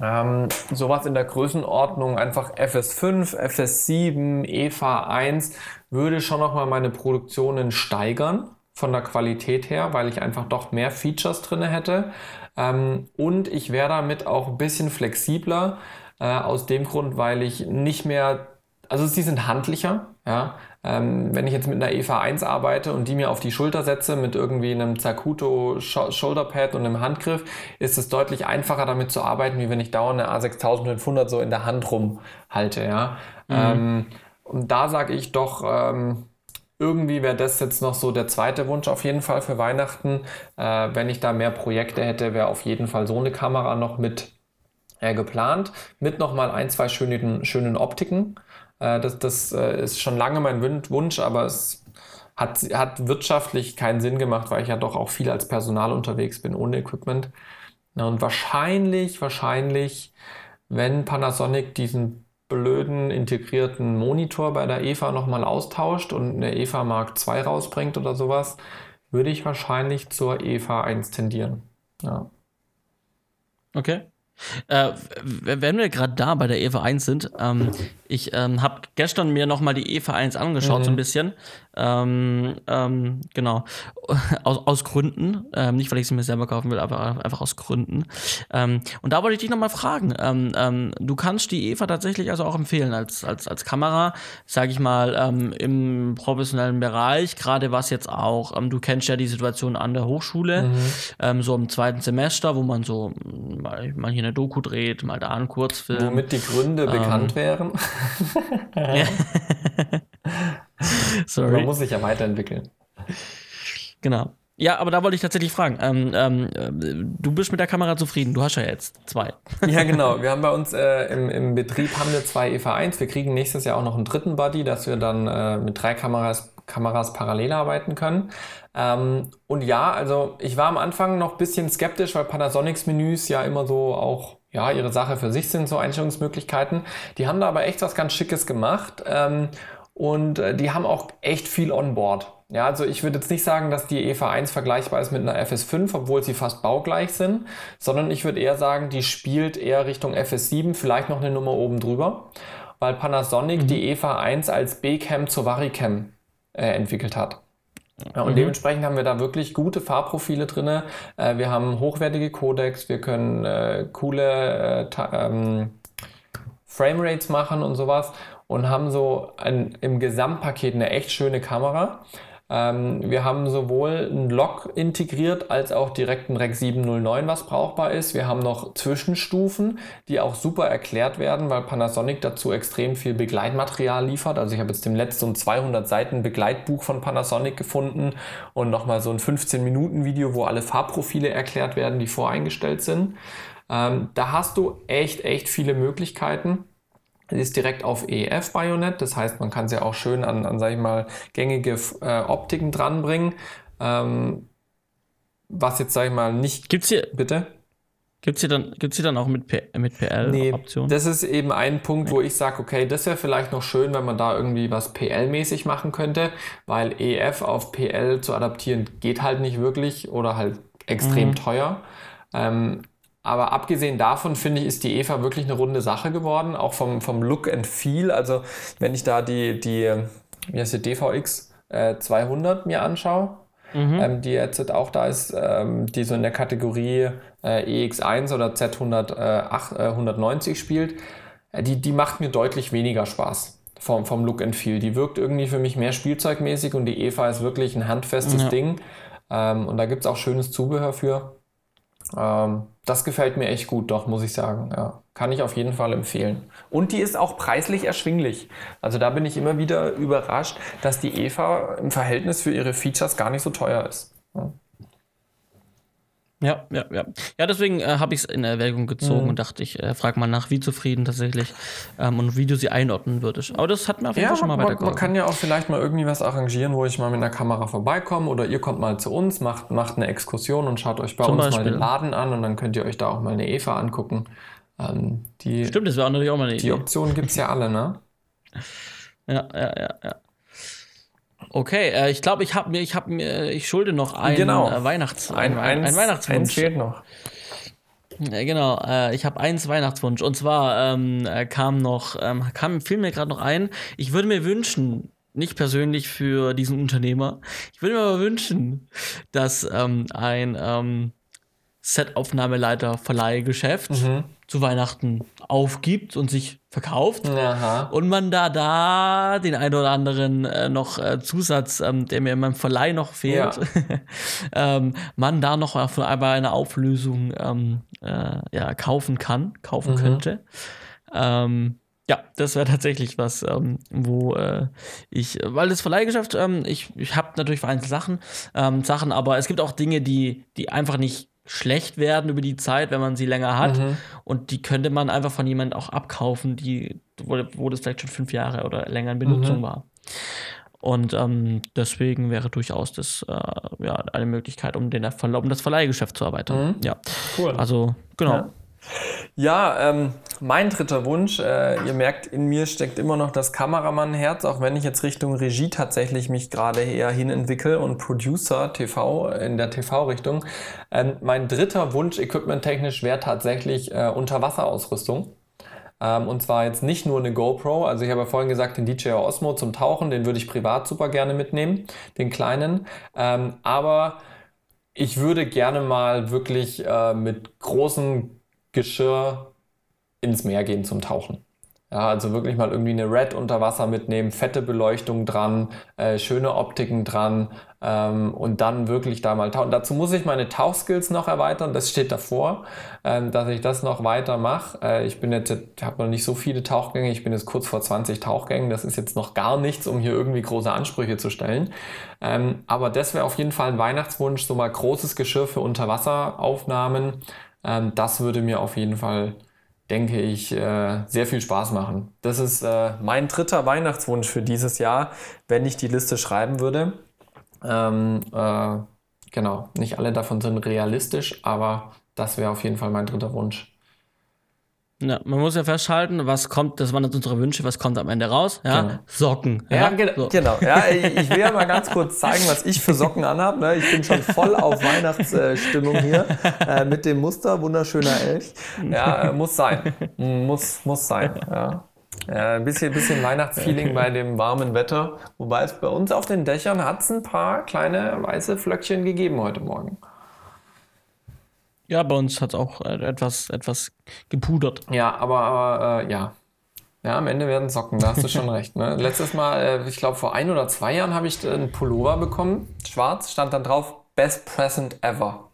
ähm, sowas in der Größenordnung, einfach FS5, FS7, EVA 1 würde schon nochmal meine Produktionen steigern von der Qualität her, weil ich einfach doch mehr Features drin hätte. Ähm, und ich wäre damit auch ein bisschen flexibler, äh, aus dem Grund, weil ich nicht mehr, also sie sind handlicher, ja, ähm, wenn ich jetzt mit einer EVA 1 arbeite und die mir auf die Schulter setze mit irgendwie einem Zacuto Shoulderpad und einem Handgriff, ist es deutlich einfacher damit zu arbeiten, wie wenn ich dauernd eine A6500 so in der Hand rumhalte. Ja? Mhm. Ähm, und da sage ich doch, ähm, irgendwie wäre das jetzt noch so der zweite Wunsch auf jeden Fall für Weihnachten. Äh, wenn ich da mehr Projekte hätte, wäre auf jeden Fall so eine Kamera noch mit äh, geplant. Mit nochmal ein, zwei schönen, schönen Optiken. Äh, das das äh, ist schon lange mein Wunsch, aber es hat, hat wirtschaftlich keinen Sinn gemacht, weil ich ja doch auch viel als Personal unterwegs bin ohne Equipment. Und wahrscheinlich, wahrscheinlich, wenn Panasonic diesen blöden integrierten Monitor bei der EVA nochmal austauscht und eine EVA Mark II rausbringt oder sowas, würde ich wahrscheinlich zur EVA 1 tendieren. Ja. Okay. Äh, wenn wir gerade da bei der EVA 1 sind, ähm, ich ähm, habe gestern mir nochmal die EVA 1 angeschaut, mhm. so ein bisschen. Ähm, ähm, genau. Aus, aus Gründen. Ähm, nicht, weil ich sie mir selber kaufen will, aber einfach aus Gründen. Ähm, und da wollte ich dich nochmal fragen. Du kannst die Eva tatsächlich also auch empfehlen als, als, als Kamera, sage ich mal, im professionellen Bereich, gerade was jetzt auch, du kennst ja die Situation an der Hochschule, mhm. so im zweiten Semester, wo man so mal hier eine Doku dreht, mal da einen Kurzfilm. Womit die Gründe bekannt wären. Sorry. Man muss sich ja weiterentwickeln. Genau. Ja, aber da wollte ich tatsächlich fragen. Ähm, ähm, du bist mit der Kamera zufrieden. Du hast ja jetzt zwei. Ja, genau. Wir haben bei uns äh, im, im, Betrieb haben wir zwei EVA 1. Wir kriegen nächstes Jahr auch noch einen dritten Buddy, dass wir dann äh, mit drei Kameras, Kameras parallel arbeiten können. Ähm, und ja, also ich war am Anfang noch ein bisschen skeptisch, weil Panasonics Menüs ja immer so auch ja, ihre Sache für sich sind, so Einstellungsmöglichkeiten. Die haben da aber echt was ganz Schickes gemacht. Ähm, und äh, die haben auch echt viel on board. Ja, also ich würde jetzt nicht sagen, dass die EVA 1 vergleichbar ist mit einer FS5, obwohl sie fast baugleich sind, sondern ich würde eher sagen, die spielt eher Richtung FS7, vielleicht noch eine Nummer oben drüber. weil Panasonic mhm. die EVA 1 als B-Cam zur Varicam äh, entwickelt hat. Ja, und mhm. dementsprechend haben wir da wirklich gute Farbprofile drin. Äh, wir haben hochwertige Codecs, wir können äh, coole äh, ähm, Framerates machen und sowas und haben so ein, im Gesamtpaket eine echt schöne Kamera. Ähm, wir haben sowohl ein Log integriert als auch direkt ein Rec 709, was brauchbar ist. Wir haben noch Zwischenstufen, die auch super erklärt werden, weil Panasonic dazu extrem viel Begleitmaterial liefert. Also ich habe jetzt im letzten 200 Seiten Begleitbuch von Panasonic gefunden und nochmal so ein 15 Minuten Video, wo alle Farbprofile erklärt werden, die voreingestellt sind. Ähm, da hast du echt, echt viele Möglichkeiten ist direkt auf EF-Bajonett, das heißt, man kann es ja auch schön an, an sag ich mal, gängige äh, Optiken dranbringen. Ähm, was jetzt, sag ich mal, nicht. Gibt's hier. Bitte? Gibt es hier, dann, hier dann auch mit, mit PL-Optionen? Nee, das ist eben ein Punkt, wo ich sage, okay, das wäre vielleicht noch schön, wenn man da irgendwie was PL-mäßig machen könnte, weil EF auf PL zu adaptieren geht halt nicht wirklich oder halt extrem mhm. teuer. Ähm, aber abgesehen davon finde ich, ist die Eva wirklich eine runde Sache geworden, auch vom, vom Look and Feel. Also wenn ich da die, die wie heißt die DVX äh, 200 mir anschaue, mhm. ähm, die jetzt auch da ist, ähm, die so in der Kategorie äh, EX1 oder Z190 äh, spielt, äh, die, die macht mir deutlich weniger Spaß vom, vom Look and Feel. Die wirkt irgendwie für mich mehr spielzeugmäßig und die Eva ist wirklich ein handfestes ja. Ding. Ähm, und da gibt es auch schönes Zubehör für. Ähm, das gefällt mir echt gut, doch, muss ich sagen. Ja, kann ich auf jeden Fall empfehlen. Und die ist auch preislich erschwinglich. Also da bin ich immer wieder überrascht, dass die Eva im Verhältnis für ihre Features gar nicht so teuer ist. Ja. Ja, ja, ja. Ja, deswegen äh, habe ich es in Erwägung gezogen mhm. und dachte, ich äh, frage mal nach, wie zufrieden tatsächlich ähm, und wie du sie einordnen würdest. Aber das hat mir auf jeden ja, Fall schon mal weitergeholfen. Man kann ja auch vielleicht mal irgendwie was arrangieren, wo ich mal mit einer Kamera vorbeikomme oder ihr kommt mal zu uns, macht, macht eine Exkursion und schaut euch bei Zum uns Beispiel. mal den Laden an und dann könnt ihr euch da auch mal eine Eva angucken. Ähm, die, Stimmt, das wäre natürlich auch mal eine Idee. Die Optionen gibt es ja alle, ne? Ja, ja, ja, ja. Okay, äh, ich glaube, ich habe mir, ich habe mir, ich schulde noch einen genau. äh, Weihnachts, ein, ein, ein Weihnachtswunsch. Eins fehlt noch. Ja, genau, äh, ich habe eins Weihnachtswunsch und zwar ähm, äh, kam noch, ähm, kam fiel mir gerade noch ein. Ich würde mir wünschen, nicht persönlich für diesen Unternehmer, ich würde mir aber wünschen, dass ähm, ein ähm, Set-Aufnahmeleiter Verleihgeschäft mhm. Zu Weihnachten aufgibt und sich verkauft Aha. und man da da den einen oder anderen äh, noch äh, Zusatz, ähm, der mir in meinem Verleih noch fehlt, ja. ähm, man da noch von einmal eine Auflösung ähm, äh, ja, kaufen kann, kaufen mhm. könnte. Ähm, ja, das wäre tatsächlich was, ähm, wo äh, ich, weil das Verleihgeschäft, ähm, ich, ich habe natürlich vereinzelt Sachen, Sachen, aber es gibt auch Dinge, die, die einfach nicht schlecht werden über die Zeit, wenn man sie länger hat. Mhm. Und die könnte man einfach von jemandem auch abkaufen, die, wo, wo das vielleicht schon fünf Jahre oder länger in Benutzung mhm. war. Und ähm, deswegen wäre durchaus das äh, ja, eine Möglichkeit, um, den, um das Verleihgeschäft zu erweitern. Mhm. Ja. Cool. Also, genau. Ja. Ja, ähm, mein dritter Wunsch, äh, ihr merkt, in mir steckt immer noch das Kameramann-Herz, auch wenn ich jetzt Richtung Regie tatsächlich mich gerade eher hin entwickle und Producer TV in der TV-Richtung. Ähm, mein dritter Wunsch, equipment-technisch, wäre tatsächlich äh, Unterwasserausrüstung. Ähm, und zwar jetzt nicht nur eine GoPro, also ich habe ja vorhin gesagt, den DJI Osmo zum Tauchen, den würde ich privat super gerne mitnehmen, den kleinen. Ähm, aber ich würde gerne mal wirklich äh, mit großen Geschirr ins Meer gehen zum Tauchen. Ja, also wirklich mal irgendwie eine Red unter Wasser mitnehmen, fette Beleuchtung dran, äh, schöne Optiken dran ähm, und dann wirklich da mal tauchen. Dazu muss ich meine Tauchskills noch erweitern, das steht davor, ähm, dass ich das noch weiter mache. Äh, ich bin jetzt, habe noch nicht so viele Tauchgänge, ich bin jetzt kurz vor 20 Tauchgängen, das ist jetzt noch gar nichts, um hier irgendwie große Ansprüche zu stellen. Ähm, aber das wäre auf jeden Fall ein Weihnachtswunsch, so mal großes Geschirr für Unterwasseraufnahmen. Ähm, das würde mir auf jeden Fall, denke ich, äh, sehr viel Spaß machen. Das ist äh, mein dritter Weihnachtswunsch für dieses Jahr, wenn ich die Liste schreiben würde. Ähm, äh, genau, nicht alle davon sind realistisch, aber das wäre auf jeden Fall mein dritter Wunsch. Ja, man muss ja festhalten, was kommt, das waren jetzt unsere Wünsche, was kommt am Ende raus? Ja, genau. Socken. Ja, ja ge so. genau. Ja, ich will ja mal ganz kurz zeigen, was ich für Socken anhabe. Ne? Ich bin schon voll auf Weihnachtsstimmung hier äh, mit dem Muster, wunderschöner Elch. Ja, äh, muss sein. Muss, muss sein. Ja. Ja, ein bisschen, bisschen Weihnachtsfeeling bei dem warmen Wetter. Wobei es bei uns auf den Dächern hat es ein paar kleine weiße Flöckchen gegeben heute Morgen. Ja, bei uns hat es auch äh, etwas, etwas gepudert. Ja, aber, aber äh, ja. Ja, am Ende werden Socken, da hast du schon recht. Ne? Letztes Mal, äh, ich glaube vor ein oder zwei Jahren, habe ich einen Pullover bekommen, schwarz, stand dann drauf, Best Present Ever.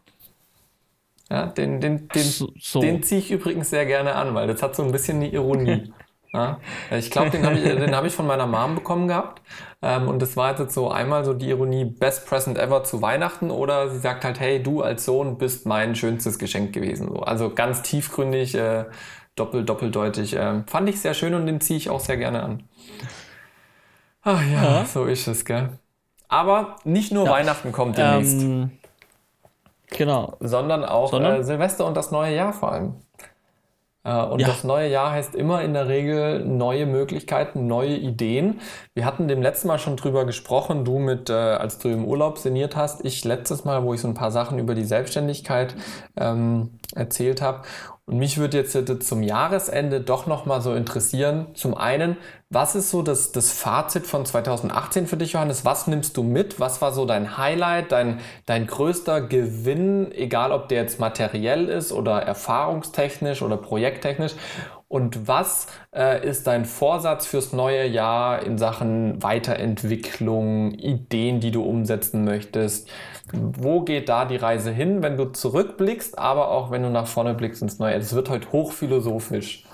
Ja, den, den, den, so. den ziehe ich übrigens sehr gerne an, weil das hat so ein bisschen eine Ironie. Ja, ich glaube, den habe ich, hab ich von meiner Mom bekommen gehabt. Ähm, und das war jetzt so einmal so die Ironie Best Present Ever zu Weihnachten oder sie sagt halt, hey, du als Sohn bist mein schönstes Geschenk gewesen. So. Also ganz tiefgründig, äh, doppel, doppeldeutig. Äh, fand ich sehr schön und den ziehe ich auch sehr gerne an. Ach ja, ja. so ist es, gell. Aber nicht nur ja. Weihnachten kommt demnächst. Ähm, genau. Sondern auch sondern? Äh, Silvester und das neue Jahr vor allem. Äh, und ja. das neue Jahr heißt immer in der Regel neue Möglichkeiten, neue Ideen. Wir hatten dem letzten Mal schon drüber gesprochen, du mit, äh, als du im Urlaub sinniert hast, ich letztes Mal, wo ich so ein paar Sachen über die Selbstständigkeit ähm, erzählt habe. Und mich würde jetzt zum Jahresende doch nochmal so interessieren. Zum einen, was ist so das, das Fazit von 2018 für dich, Johannes? Was nimmst du mit? Was war so dein Highlight, dein, dein größter Gewinn, egal ob der jetzt materiell ist oder erfahrungstechnisch oder projekttechnisch? Und was äh, ist dein Vorsatz fürs neue Jahr in Sachen Weiterentwicklung, Ideen, die du umsetzen möchtest? Wo geht da die Reise hin, wenn du zurückblickst, aber auch wenn du nach vorne blickst ins Neue? Es wird heute hochphilosophisch.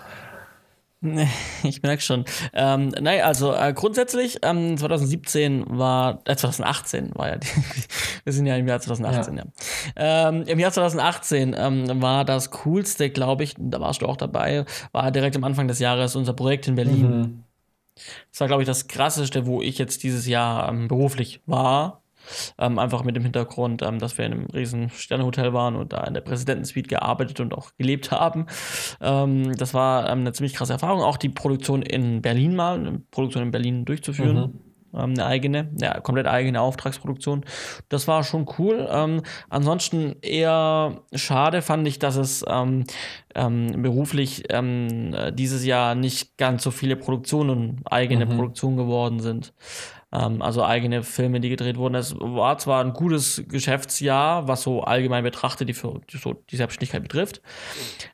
Ich merke schon. Ähm, nein, also äh, grundsätzlich, ähm, 2017 war, äh, 2018 war ja, die, wir sind ja im Jahr 2018, ja. ja. Ähm, Im Jahr 2018 ähm, war das Coolste, glaube ich, da warst du auch dabei, war direkt am Anfang des Jahres unser Projekt in Berlin. Mhm. Das war, glaube ich, das Krasseste, wo ich jetzt dieses Jahr ähm, beruflich war. Ähm, einfach mit dem Hintergrund, ähm, dass wir in einem riesen Sternehotel waren und da in der Präsidentensuite gearbeitet und auch gelebt haben. Ähm, das war ähm, eine ziemlich krasse Erfahrung. Auch die Produktion in Berlin mal, eine Produktion in Berlin durchzuführen. Mhm ähm, eine eigene, ja, komplett eigene Auftragsproduktion. Das war schon cool. Ähm, ansonsten eher schade fand ich, dass es ähm, ähm beruflich ähm, dieses Jahr nicht ganz so viele Produktionen, eigene mhm. Produktionen geworden sind. Ähm, also eigene Filme, die gedreht wurden. Es war zwar ein gutes Geschäftsjahr, was so allgemein betrachtet die, für, so die Selbstständigkeit betrifft,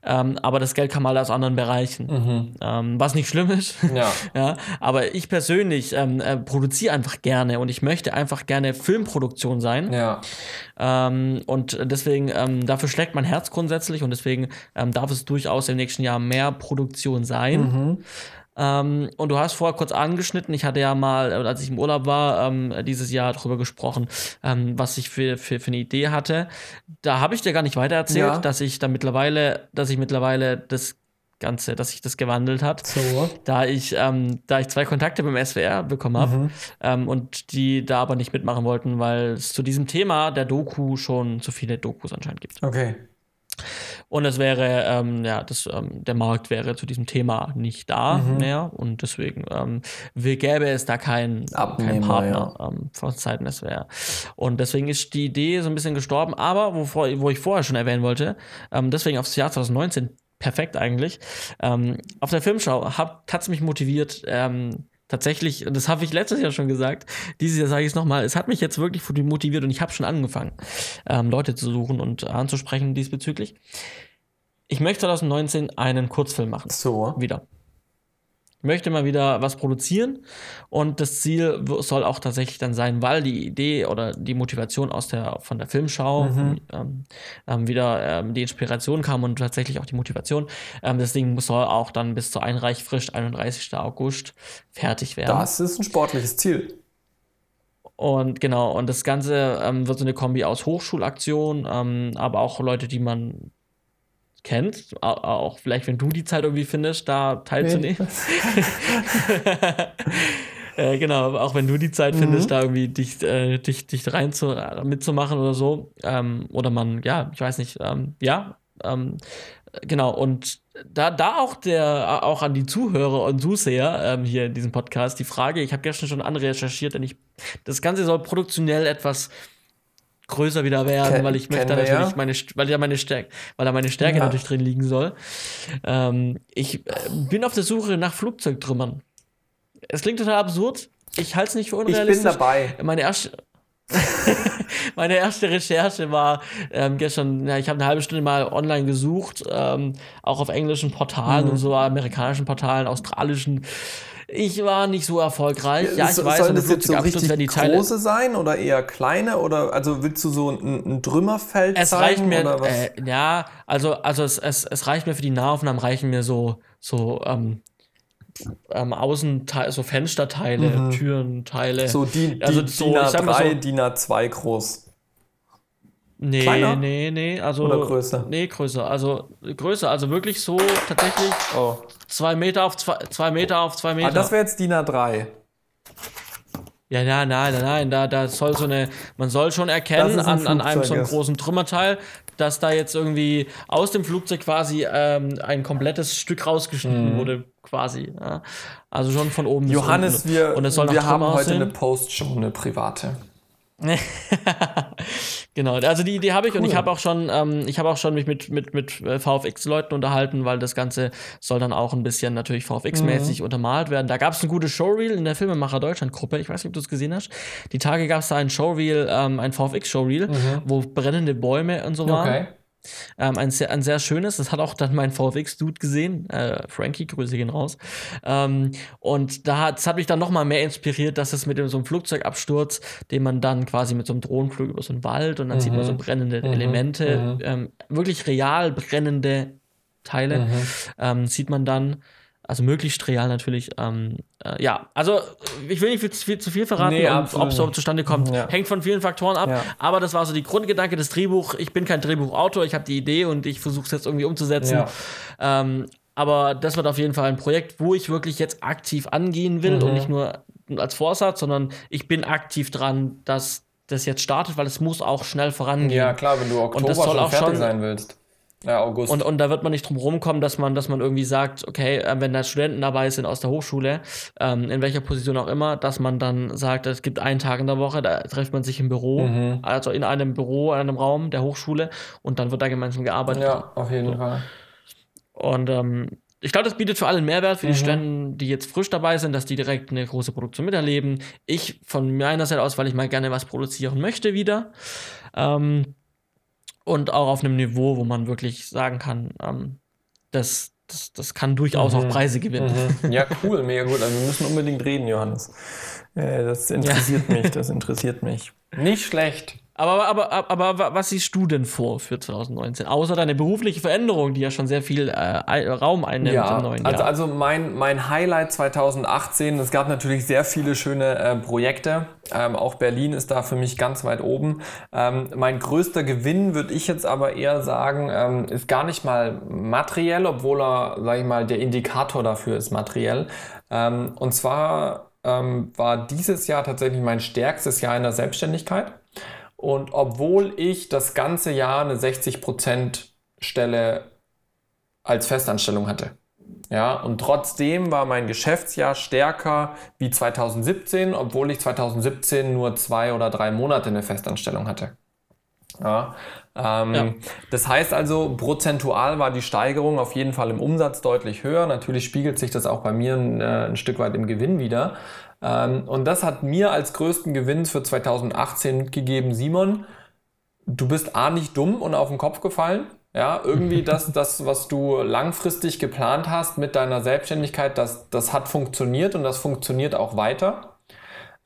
ähm, aber das Geld kam halt aus anderen Bereichen, mhm. ähm, was nicht schlimm ist. Ja. ja aber ich persönlich ähm, äh, produziere einfach gerne und ich möchte einfach gerne Filmproduktion sein. Ja. Ähm, und deswegen, ähm, dafür schlägt mein Herz grundsätzlich und deswegen darf es durchaus im nächsten Jahr mehr Produktion sein. Mhm. Ähm, und du hast vorher kurz angeschnitten, ich hatte ja mal, äh, als ich im Urlaub war, ähm, dieses Jahr darüber gesprochen, ähm, was ich für, für, für eine Idee hatte. Da habe ich dir gar nicht weiter erzählt, ja. dass ich da mittlerweile, dass ich mittlerweile das Ganze, dass sich das gewandelt hat. So. Da ich, ähm, da ich zwei Kontakte beim SWR bekommen habe mhm. ähm, und die da aber nicht mitmachen wollten, weil es zu diesem Thema der Doku schon zu viele Dokus anscheinend gibt. Okay. Und es wäre, ähm, ja, das, ähm, der Markt wäre zu diesem Thema nicht da mhm. mehr. Und deswegen ähm, gäbe es da keinen kein Partner ja. ähm, von Seiten des wäre. Und deswegen ist die Idee so ein bisschen gestorben. Aber wovor, wo ich vorher schon erwähnen wollte, ähm, deswegen aufs Jahr 2019 perfekt eigentlich. Ähm, auf der Filmschau hat es mich motiviert, ähm, tatsächlich, das habe ich letztes Jahr schon gesagt, dieses Jahr sage ich es nochmal, es hat mich jetzt wirklich motiviert und ich habe schon angefangen, ähm, Leute zu suchen und anzusprechen diesbezüglich. Ich möchte 2019 einen Kurzfilm machen. So. Wieder möchte mal wieder was produzieren und das Ziel soll auch tatsächlich dann sein, weil die Idee oder die Motivation aus der von der Filmschau mhm. ähm, ähm, wieder ähm, die Inspiration kam und tatsächlich auch die Motivation. Ähm, Ding soll auch dann bis zur Einreichfrist 31. August fertig werden. Das ist ein sportliches Ziel. Und genau, und das Ganze ähm, wird so eine Kombi aus Hochschulaktion, ähm, aber auch Leute, die man kennt, auch vielleicht, wenn du die Zeit irgendwie findest, da teilzunehmen. Äh, genau, auch wenn du die Zeit findest, mhm. da irgendwie dich, äh, dich, dich rein zu, mitzumachen oder so. Ähm, oder man, ja, ich weiß nicht, ähm, ja, ähm, genau, und da, da auch der, auch an die Zuhörer und Zuseher ähm, hier in diesem Podcast die Frage, ich habe gestern schon anrecherchiert, denn ich, das Ganze soll produktionell etwas größer wieder werden, Ken, weil ich möchte natürlich ja. meine, weil da meine Stärke, weil da meine Stärke ja. natürlich drin liegen soll. Ähm, ich äh, bin auf der Suche nach Flugzeugtrümmern. Es klingt total absurd. Ich halte es nicht für unrealistisch. Ich bin dabei. Meine erste, meine erste Recherche war ähm, gestern, ja, ich habe eine halbe Stunde mal online gesucht, ähm, auch auf englischen Portalen mhm. und so, amerikanischen Portalen, australischen. Ich war nicht so erfolgreich. Ja, ich so, weiß, sollen das jetzt so richtig Teile große sein oder eher kleine oder also willst du so ein, ein Trümmerfeld es zeigen reicht mir, oder was? Äh, ja, also also es, es, es reicht mir für die Nahaufnahmen reichen mir so so ähm, ähm, Außenteile, so Fensterteile, mhm. Türenteile. So die, die also so, DIN A3, so, DIN A2 groß. Nee, Kleiner? nee, nee, also. Oder größer? Nee, größer. Also größer, also wirklich so tatsächlich oh. zwei Meter auf zwei, zwei Meter auf zwei Meter. Ah, das wäre jetzt DIN A3. Ja, nein, nein, nein, nein, da, da soll so eine, man soll schon erkennen ein an, an einem so einem großen Trümmerteil, dass da jetzt irgendwie aus dem Flugzeug quasi ähm, ein komplettes Stück rausgeschnitten mhm. wurde, quasi. Ja. Also schon von oben Johannes, bis unten. wir, wir haben heute eine Postshow, eine private. genau, also die Idee habe ich cool. und ich habe auch schon, ähm, ich habe auch schon mich mit, mit, mit äh, VFX-Leuten unterhalten, weil das Ganze soll dann auch ein bisschen natürlich VFX-mäßig mhm. untermalt werden. Da gab es ein gutes Showreel in der Filmemacher Deutschland-Gruppe. Ich weiß nicht, ob du es gesehen hast. Die Tage gab es da ein Showreel, ähm, ein VFX-Showreel, mhm. wo brennende Bäume und so waren. Ähm, ein, sehr, ein sehr schönes, das hat auch dann mein VFX-Dude gesehen, äh, Frankie, Grüße gehen raus. Ähm, und da hat, das hat mich dann noch mal mehr inspiriert, dass es mit dem, so einem Flugzeugabsturz, den man dann quasi mit so einem Drohnenflug über so einen Wald und dann mhm. sieht man so mhm. brennende mhm. Elemente, mhm. Ähm, wirklich real brennende Teile, mhm. ähm, sieht man dann also möglichst real natürlich. Ähm, äh, ja, also ich will nicht viel, viel zu viel verraten, nee, ob es so zustande kommt. Ja. Hängt von vielen Faktoren ab. Ja. Aber das war so die Grundgedanke des Drehbuchs. Ich bin kein Drehbuchautor, ich habe die Idee und ich versuche es jetzt irgendwie umzusetzen. Ja. Ähm, aber das wird auf jeden Fall ein Projekt, wo ich wirklich jetzt aktiv angehen will mhm. und nicht nur als Vorsatz, sondern ich bin aktiv dran, dass das jetzt startet, weil es muss auch schnell vorangehen. Ja, klar, wenn du Oktober schon fertig schon, sein willst. Ja, August. Und, und da wird man nicht drum rumkommen, dass man, dass man irgendwie sagt, okay, äh, wenn da Studenten dabei sind aus der Hochschule, ähm, in welcher Position auch immer, dass man dann sagt, es gibt einen Tag in der Woche, da trifft man sich im Büro, mhm. also in einem Büro, in einem Raum der Hochschule und dann wird da gemeinsam gearbeitet. Ja, auf jeden so. Fall. Und ähm, ich glaube, das bietet für alle einen Mehrwert, für mhm. die Studenten, die jetzt frisch dabei sind, dass die direkt eine große Produktion miterleben. Ich von meiner Seite aus, weil ich mal gerne was produzieren möchte wieder. Ähm, und auch auf einem Niveau, wo man wirklich sagen kann, ähm, das, das, das kann durchaus mhm. auch Preise gewinnen. Mhm. Ja, cool, mega gut. Also wir müssen unbedingt reden, Johannes. Äh, das interessiert ja. mich, das interessiert mich. Nicht schlecht. Aber, aber, aber, aber, was siehst du denn vor für 2019? Außer deine berufliche Veränderung, die ja schon sehr viel äh, Raum einnimmt ja, im neuen Jahr. Also, also mein, mein Highlight 2018, es gab natürlich sehr viele schöne äh, Projekte. Ähm, auch Berlin ist da für mich ganz weit oben. Ähm, mein größter Gewinn, würde ich jetzt aber eher sagen, ähm, ist gar nicht mal materiell, obwohl er, sage ich mal, der Indikator dafür ist materiell. Ähm, und zwar ähm, war dieses Jahr tatsächlich mein stärkstes Jahr in der Selbstständigkeit. Und obwohl ich das ganze Jahr eine 60% Stelle als Festanstellung hatte. Ja, und trotzdem war mein Geschäftsjahr stärker wie 2017, obwohl ich 2017 nur zwei oder drei Monate eine Festanstellung hatte. Ja, ähm, ja. Das heißt also, prozentual war die Steigerung auf jeden Fall im Umsatz deutlich höher. Natürlich spiegelt sich das auch bei mir ein, äh, ein Stück weit im Gewinn wieder. Ähm, und das hat mir als größten Gewinn für 2018 mitgegeben, Simon, du bist A nicht dumm und auf den Kopf gefallen. Ja, irgendwie das, das, was du langfristig geplant hast mit deiner Selbstständigkeit, das, das hat funktioniert und das funktioniert auch weiter.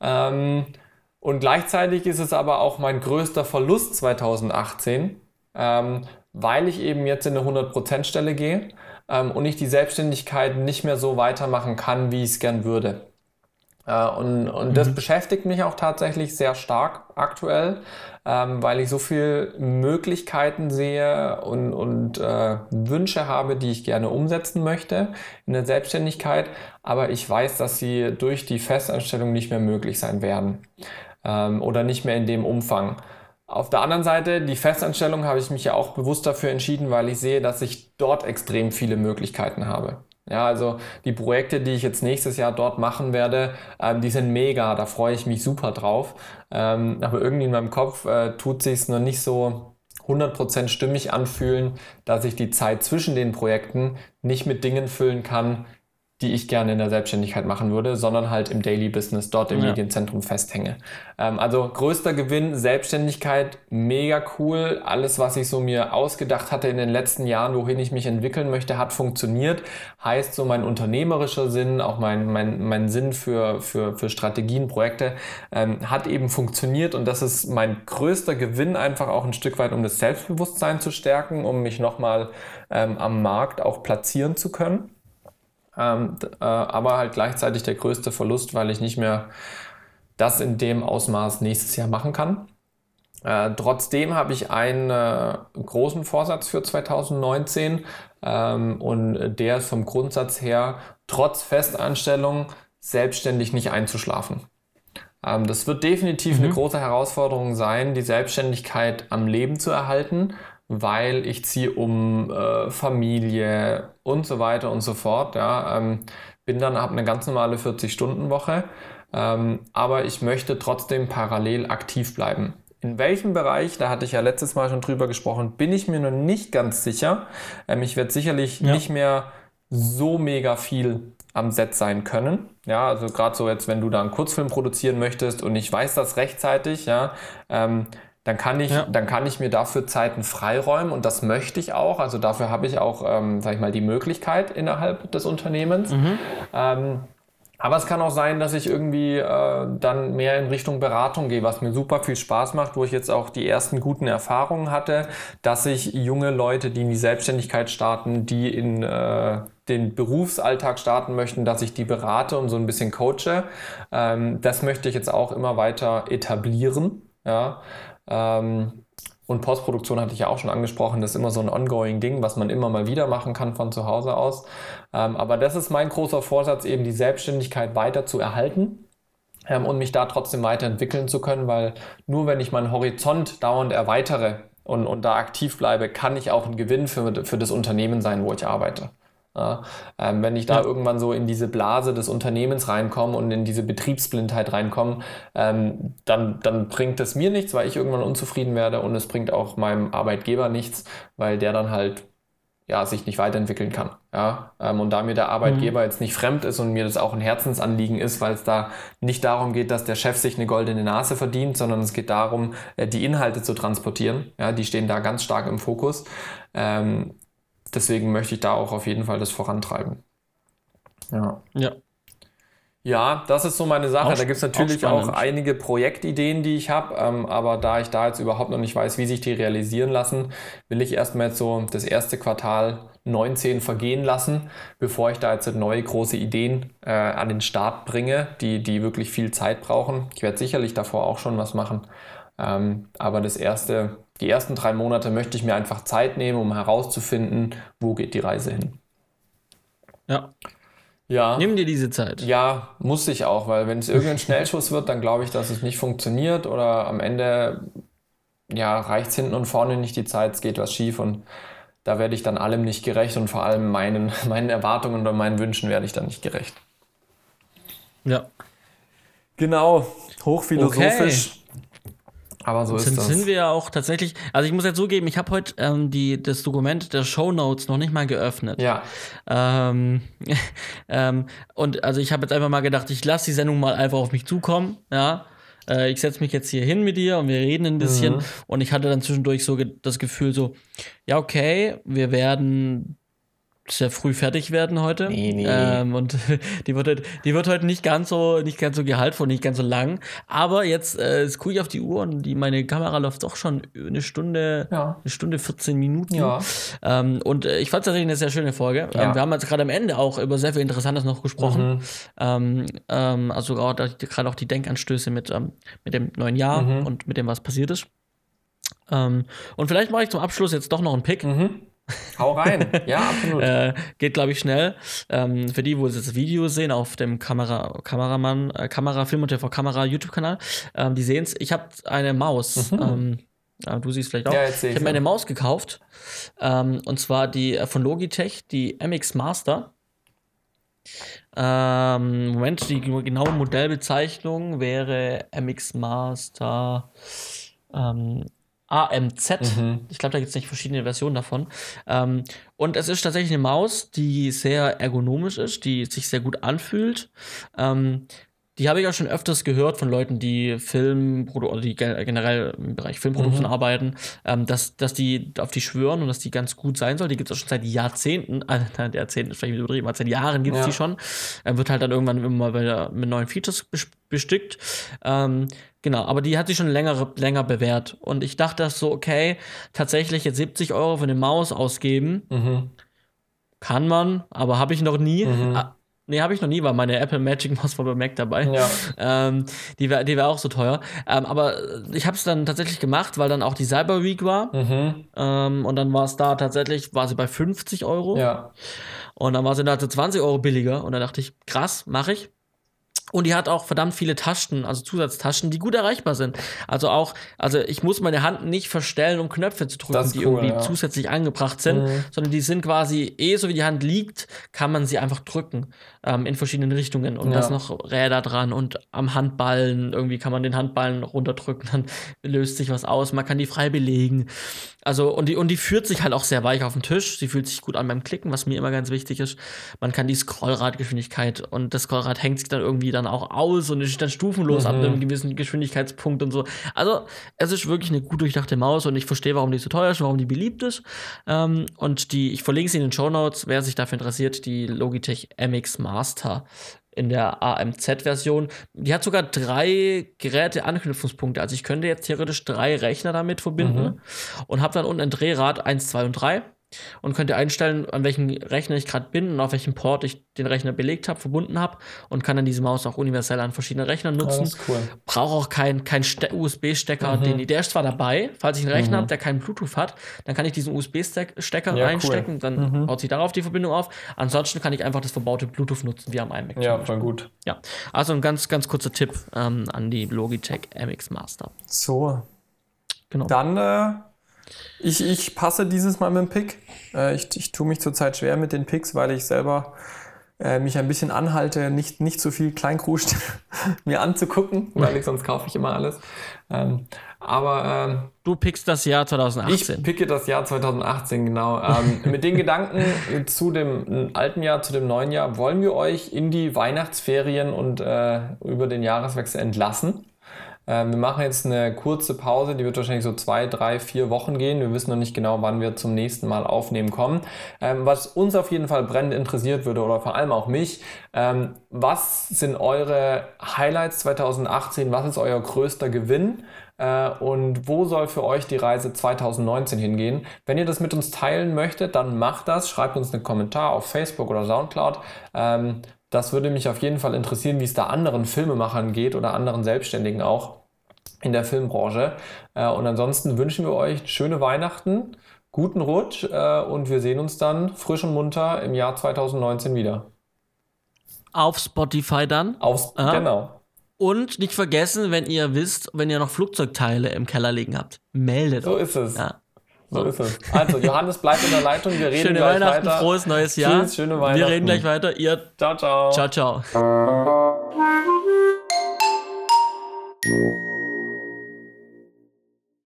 Ähm, und gleichzeitig ist es aber auch mein größter Verlust 2018, ähm, weil ich eben jetzt in eine 100%-Stelle gehe ähm, und ich die Selbstständigkeit nicht mehr so weitermachen kann, wie ich es gern würde. Äh, und, und mhm. das beschäftigt mich auch tatsächlich sehr stark aktuell, ähm, weil ich so viele Möglichkeiten sehe und, und äh, Wünsche habe, die ich gerne umsetzen möchte in der Selbstständigkeit. Aber ich weiß, dass sie durch die Festanstellung nicht mehr möglich sein werden ähm, oder nicht mehr in dem Umfang. Auf der anderen Seite, die Festanstellung habe ich mich ja auch bewusst dafür entschieden, weil ich sehe, dass ich dort extrem viele Möglichkeiten habe. Ja, also die Projekte, die ich jetzt nächstes Jahr dort machen werde, ähm, die sind mega, da freue ich mich super drauf. Ähm, aber irgendwie in meinem Kopf äh, tut sich noch nicht so 100% stimmig anfühlen, dass ich die Zeit zwischen den Projekten nicht mit Dingen füllen kann, die ich gerne in der Selbstständigkeit machen würde, sondern halt im Daily Business, dort im ja. Medienzentrum festhänge. Ähm, also größter Gewinn, Selbstständigkeit, mega cool. Alles, was ich so mir ausgedacht hatte in den letzten Jahren, wohin ich mich entwickeln möchte, hat funktioniert. Heißt so mein unternehmerischer Sinn, auch mein, mein, mein Sinn für, für, für Strategien, Projekte, ähm, hat eben funktioniert und das ist mein größter Gewinn einfach auch ein Stück weit, um das Selbstbewusstsein zu stärken, um mich nochmal ähm, am Markt auch platzieren zu können ähm, äh, aber halt gleichzeitig der größte Verlust, weil ich nicht mehr das in dem Ausmaß nächstes Jahr machen kann. Äh, trotzdem habe ich einen äh, großen Vorsatz für 2019 ähm, und der ist vom Grundsatz her, trotz Festanstellung selbstständig nicht einzuschlafen. Ähm, das wird definitiv mhm. eine große Herausforderung sein, die Selbstständigkeit am Leben zu erhalten weil ich ziehe um äh, Familie und so weiter und so fort. Ja, ähm, bin dann, habe eine ganz normale 40-Stunden-Woche, ähm, aber ich möchte trotzdem parallel aktiv bleiben. In welchem Bereich, da hatte ich ja letztes Mal schon drüber gesprochen, bin ich mir noch nicht ganz sicher. Ähm, ich werde sicherlich ja. nicht mehr so mega viel am Set sein können. Ja, also gerade so jetzt, wenn du da einen Kurzfilm produzieren möchtest und ich weiß das rechtzeitig, ja, ähm, dann kann ich, ja. dann kann ich mir dafür Zeiten freiräumen und das möchte ich auch. Also dafür habe ich auch, ähm, sag ich mal, die Möglichkeit innerhalb des Unternehmens. Mhm. Ähm, aber es kann auch sein, dass ich irgendwie äh, dann mehr in Richtung Beratung gehe, was mir super viel Spaß macht, wo ich jetzt auch die ersten guten Erfahrungen hatte, dass ich junge Leute, die in die Selbstständigkeit starten, die in äh, den Berufsalltag starten möchten, dass ich die berate und so ein bisschen coache. Ähm, das möchte ich jetzt auch immer weiter etablieren. Ja, und Postproduktion hatte ich ja auch schon angesprochen, das ist immer so ein ongoing Ding, was man immer mal wieder machen kann von zu Hause aus. Ähm, aber das ist mein großer Vorsatz, eben die Selbstständigkeit weiter zu erhalten ähm, und mich da trotzdem weiterentwickeln zu können, weil nur wenn ich meinen Horizont dauernd erweitere und, und da aktiv bleibe, kann ich auch ein Gewinn für, für das Unternehmen sein, wo ich arbeite. Ja, ähm, wenn ich da ja. irgendwann so in diese Blase des Unternehmens reinkomme und in diese Betriebsblindheit reinkomme, ähm, dann, dann bringt es mir nichts, weil ich irgendwann unzufrieden werde und es bringt auch meinem Arbeitgeber nichts, weil der dann halt ja, sich nicht weiterentwickeln kann. Ja? Ähm, und da mir der Arbeitgeber mhm. jetzt nicht fremd ist und mir das auch ein Herzensanliegen ist, weil es da nicht darum geht, dass der Chef sich eine goldene Nase verdient, sondern es geht darum, äh, die Inhalte zu transportieren. Ja, die stehen da ganz stark im Fokus. Ähm, deswegen möchte ich da auch auf jeden Fall das vorantreiben. Ja. Ja. Ja, das ist so meine Sache. Auch, da gibt es natürlich auch, auch, einige Projektideen, die ich habe, ähm, aber da ich da jetzt überhaupt noch nicht weiß, wie sich die realisieren lassen, will ich erstmal jetzt so das erste Quartal 19 vergehen lassen, bevor ich da jetzt neue große Ideen äh, an den Start bringe, die, die wirklich viel Zeit brauchen. Ich werde sicherlich davor auch schon was machen, ähm, aber das erste die ersten drei Monate möchte ich mir einfach Zeit nehmen, um herauszufinden, wo geht die Reise hin. Ja. Ja. Nimm dir diese Zeit. Ja, muss ich auch, weil wenn es irgendein Schnellschuss wird, dann glaube ich, dass es nicht funktioniert oder am Ende ja, reicht es hinten und vorne nicht die Zeit, es geht was schief und da werde ich dann allem nicht gerecht und vor allem meinen, meinen Erwartungen und meinen Wünschen werde ich dann nicht gerecht. Ja. Genau, hochphilosophisch. Okay. Aber so ist sind, das. Sind wir ja auch tatsächlich. Also ich muss jetzt zugeben, ich habe heute ähm, die, das Dokument der Show Notes noch nicht mal geöffnet. Ja. Ähm, ähm, und also ich habe jetzt einfach mal gedacht, ich lasse die Sendung mal einfach auf mich zukommen. Ja. Äh, ich setze mich jetzt hier hin mit dir und wir reden ein bisschen. Mhm. Und ich hatte dann zwischendurch so das Gefühl so, ja okay, wir werden sehr früh fertig werden heute. Nee, nee. Ähm, und die wird, heute, die wird heute nicht ganz so, nicht ganz so gehaltvoll, nicht ganz so lang. Aber jetzt äh, gucke ich auf die Uhr und die, meine Kamera läuft doch schon eine Stunde, ja. eine Stunde 14 Minuten. Ja. Ähm, und äh, ich fand es tatsächlich eine sehr schöne Folge. Ja. Ähm, wir haben jetzt gerade am Ende auch über sehr viel Interessantes noch gesprochen. Mhm. Ähm, ähm, also gerade auch die Denkanstöße mit, ähm, mit dem neuen Jahr mhm. und mit dem, was passiert ist. und vielleicht mache ich zum Abschluss jetzt doch noch einen Pick. Mhm. Hau rein, ja, absolut. äh, geht, glaube ich, schnell. Ähm, für die, wo sie das Video sehen auf dem Kamera, Kameramann, äh, Kamera, Film und TV Kamera YouTube-Kanal, ähm, die sehen es. Ich habe eine Maus. Mhm. Ähm, ja, du siehst vielleicht auch. Ja, ich habe mir eine Maus gekauft. Ähm, und zwar die äh, von Logitech, die MX Master. Ähm, Moment, die genaue Modellbezeichnung wäre MX Master ähm, AMZ. Mhm. Ich glaube, da gibt es nicht verschiedene Versionen davon. Ähm, und es ist tatsächlich eine Maus, die sehr ergonomisch ist, die sich sehr gut anfühlt. Ähm, die habe ich auch schon öfters gehört von Leuten, die Film oder die generell im Bereich Filmproduktion mhm. arbeiten, ähm, dass, dass die auf die schwören und dass die ganz gut sein soll. Die gibt es auch schon seit Jahrzehnten, äh, Jahrzehnten ist vielleicht übertrieben, seit Jahren gibt es ja. die schon. Ähm, wird halt dann irgendwann immer wieder mit neuen Features bestückt. Ähm, genau, aber die hat sich schon länger, länger bewährt. Und ich dachte so, okay, tatsächlich jetzt 70 Euro für eine Maus ausgeben. Mhm. Kann man, aber habe ich noch nie. Mhm. Nee, habe ich noch nie, weil meine Apple Magic Mouse war bei Mac dabei. Ja. Ähm, die wäre die wär auch so teuer. Ähm, aber ich habe es dann tatsächlich gemacht, weil dann auch die Cyber Week war. Mhm. Ähm, und dann war es da tatsächlich, war sie bei 50 Euro. Ja. Und dann war sie da zu 20 Euro billiger. Und dann dachte ich, krass, mache ich. Und die hat auch verdammt viele Taschen, also Zusatztaschen, die gut erreichbar sind. Also auch, also ich muss meine Hand nicht verstellen, um Knöpfe zu drücken, die cool, irgendwie ja. zusätzlich angebracht sind, mhm. sondern die sind quasi eh so wie die Hand liegt, kann man sie einfach drücken ähm, in verschiedenen Richtungen und ja. da ist noch Räder dran und am Handballen irgendwie kann man den Handballen runterdrücken, dann löst sich was aus, man kann die frei belegen. Also und die und die führt sich halt auch sehr weich auf dem Tisch. Sie fühlt sich gut an beim Klicken, was mir immer ganz wichtig ist. Man kann die Scrollradgeschwindigkeit und das Scrollrad hängt sich dann irgendwie dann auch aus und ist dann stufenlos mhm. ab einem gewissen Geschwindigkeitspunkt und so. Also es ist wirklich eine gut durchdachte Maus und ich verstehe, warum die so teuer ist, warum die beliebt ist. Ähm, und die, ich verlinke sie in den Show Notes, wer sich dafür interessiert, die Logitech MX Master. Master in der AMZ-Version. Die hat sogar drei Geräte-Anknüpfungspunkte. Also ich könnte jetzt theoretisch drei Rechner damit verbinden mhm. und habe dann unten ein Drehrad 1, 2 und 3 und könnte einstellen, an welchem Rechner ich gerade bin und auf welchem Port ich den Rechner belegt habe, verbunden habe und kann dann diese Maus auch universell an verschiedenen Rechnern nutzen. Oh, cool. Brauche auch keinen kein, USB-Stecker, mhm. den der ist zwar dabei, falls ich einen Rechner mhm. habe, der keinen Bluetooth hat, dann kann ich diesen USB-Stecker ja, reinstecken, cool. dann mhm. baut sich darauf die Verbindung auf. Ansonsten kann ich einfach das verbaute Bluetooth nutzen, wie am iMac. Ja, voll gut. Ja, also ein ganz, ganz kurzer Tipp ähm, an die Logitech MX Master. So. Genau. Dann äh ich, ich passe dieses Mal mit dem Pick. Äh, ich, ich tue mich zurzeit schwer mit den Picks, weil ich selber äh, mich ein bisschen anhalte, nicht, nicht so viel Kleinkruscht mir anzugucken, weil ich sonst kaufe ich immer alles. Ähm, aber ähm, du pickst das Jahr 2018. Ich picke das Jahr 2018 genau. Ähm, mit den Gedanken zu dem alten Jahr, zu dem neuen Jahr wollen wir euch in die Weihnachtsferien und äh, über den Jahreswechsel entlassen. Ähm, wir machen jetzt eine kurze Pause, die wird wahrscheinlich so zwei, drei, vier Wochen gehen. Wir wissen noch nicht genau, wann wir zum nächsten Mal aufnehmen kommen. Ähm, was uns auf jeden Fall brennend interessiert würde oder vor allem auch mich, ähm, was sind eure Highlights 2018? Was ist euer größter Gewinn? Äh, und wo soll für euch die Reise 2019 hingehen? Wenn ihr das mit uns teilen möchtet, dann macht das. Schreibt uns einen Kommentar auf Facebook oder Soundcloud. Das würde mich auf jeden Fall interessieren, wie es da anderen Filmemachern geht oder anderen Selbstständigen auch in der Filmbranche. Äh, und ansonsten wünschen wir euch schöne Weihnachten, guten Rutsch äh, und wir sehen uns dann frisch und munter im Jahr 2019 wieder. Auf Spotify dann. Auf, genau. Und nicht vergessen, wenn ihr wisst, wenn ihr noch Flugzeugteile im Keller liegen habt, meldet So ist es. Ja. So ist es. Also, Johannes bleibt in der Leitung. Wir reden schöne gleich Weihnachten, weiter. frohes neues Jahr. Tschüss, schöne Weihnachten. Wir reden gleich weiter. Ihr. Ciao, ciao. Ciao, ciao.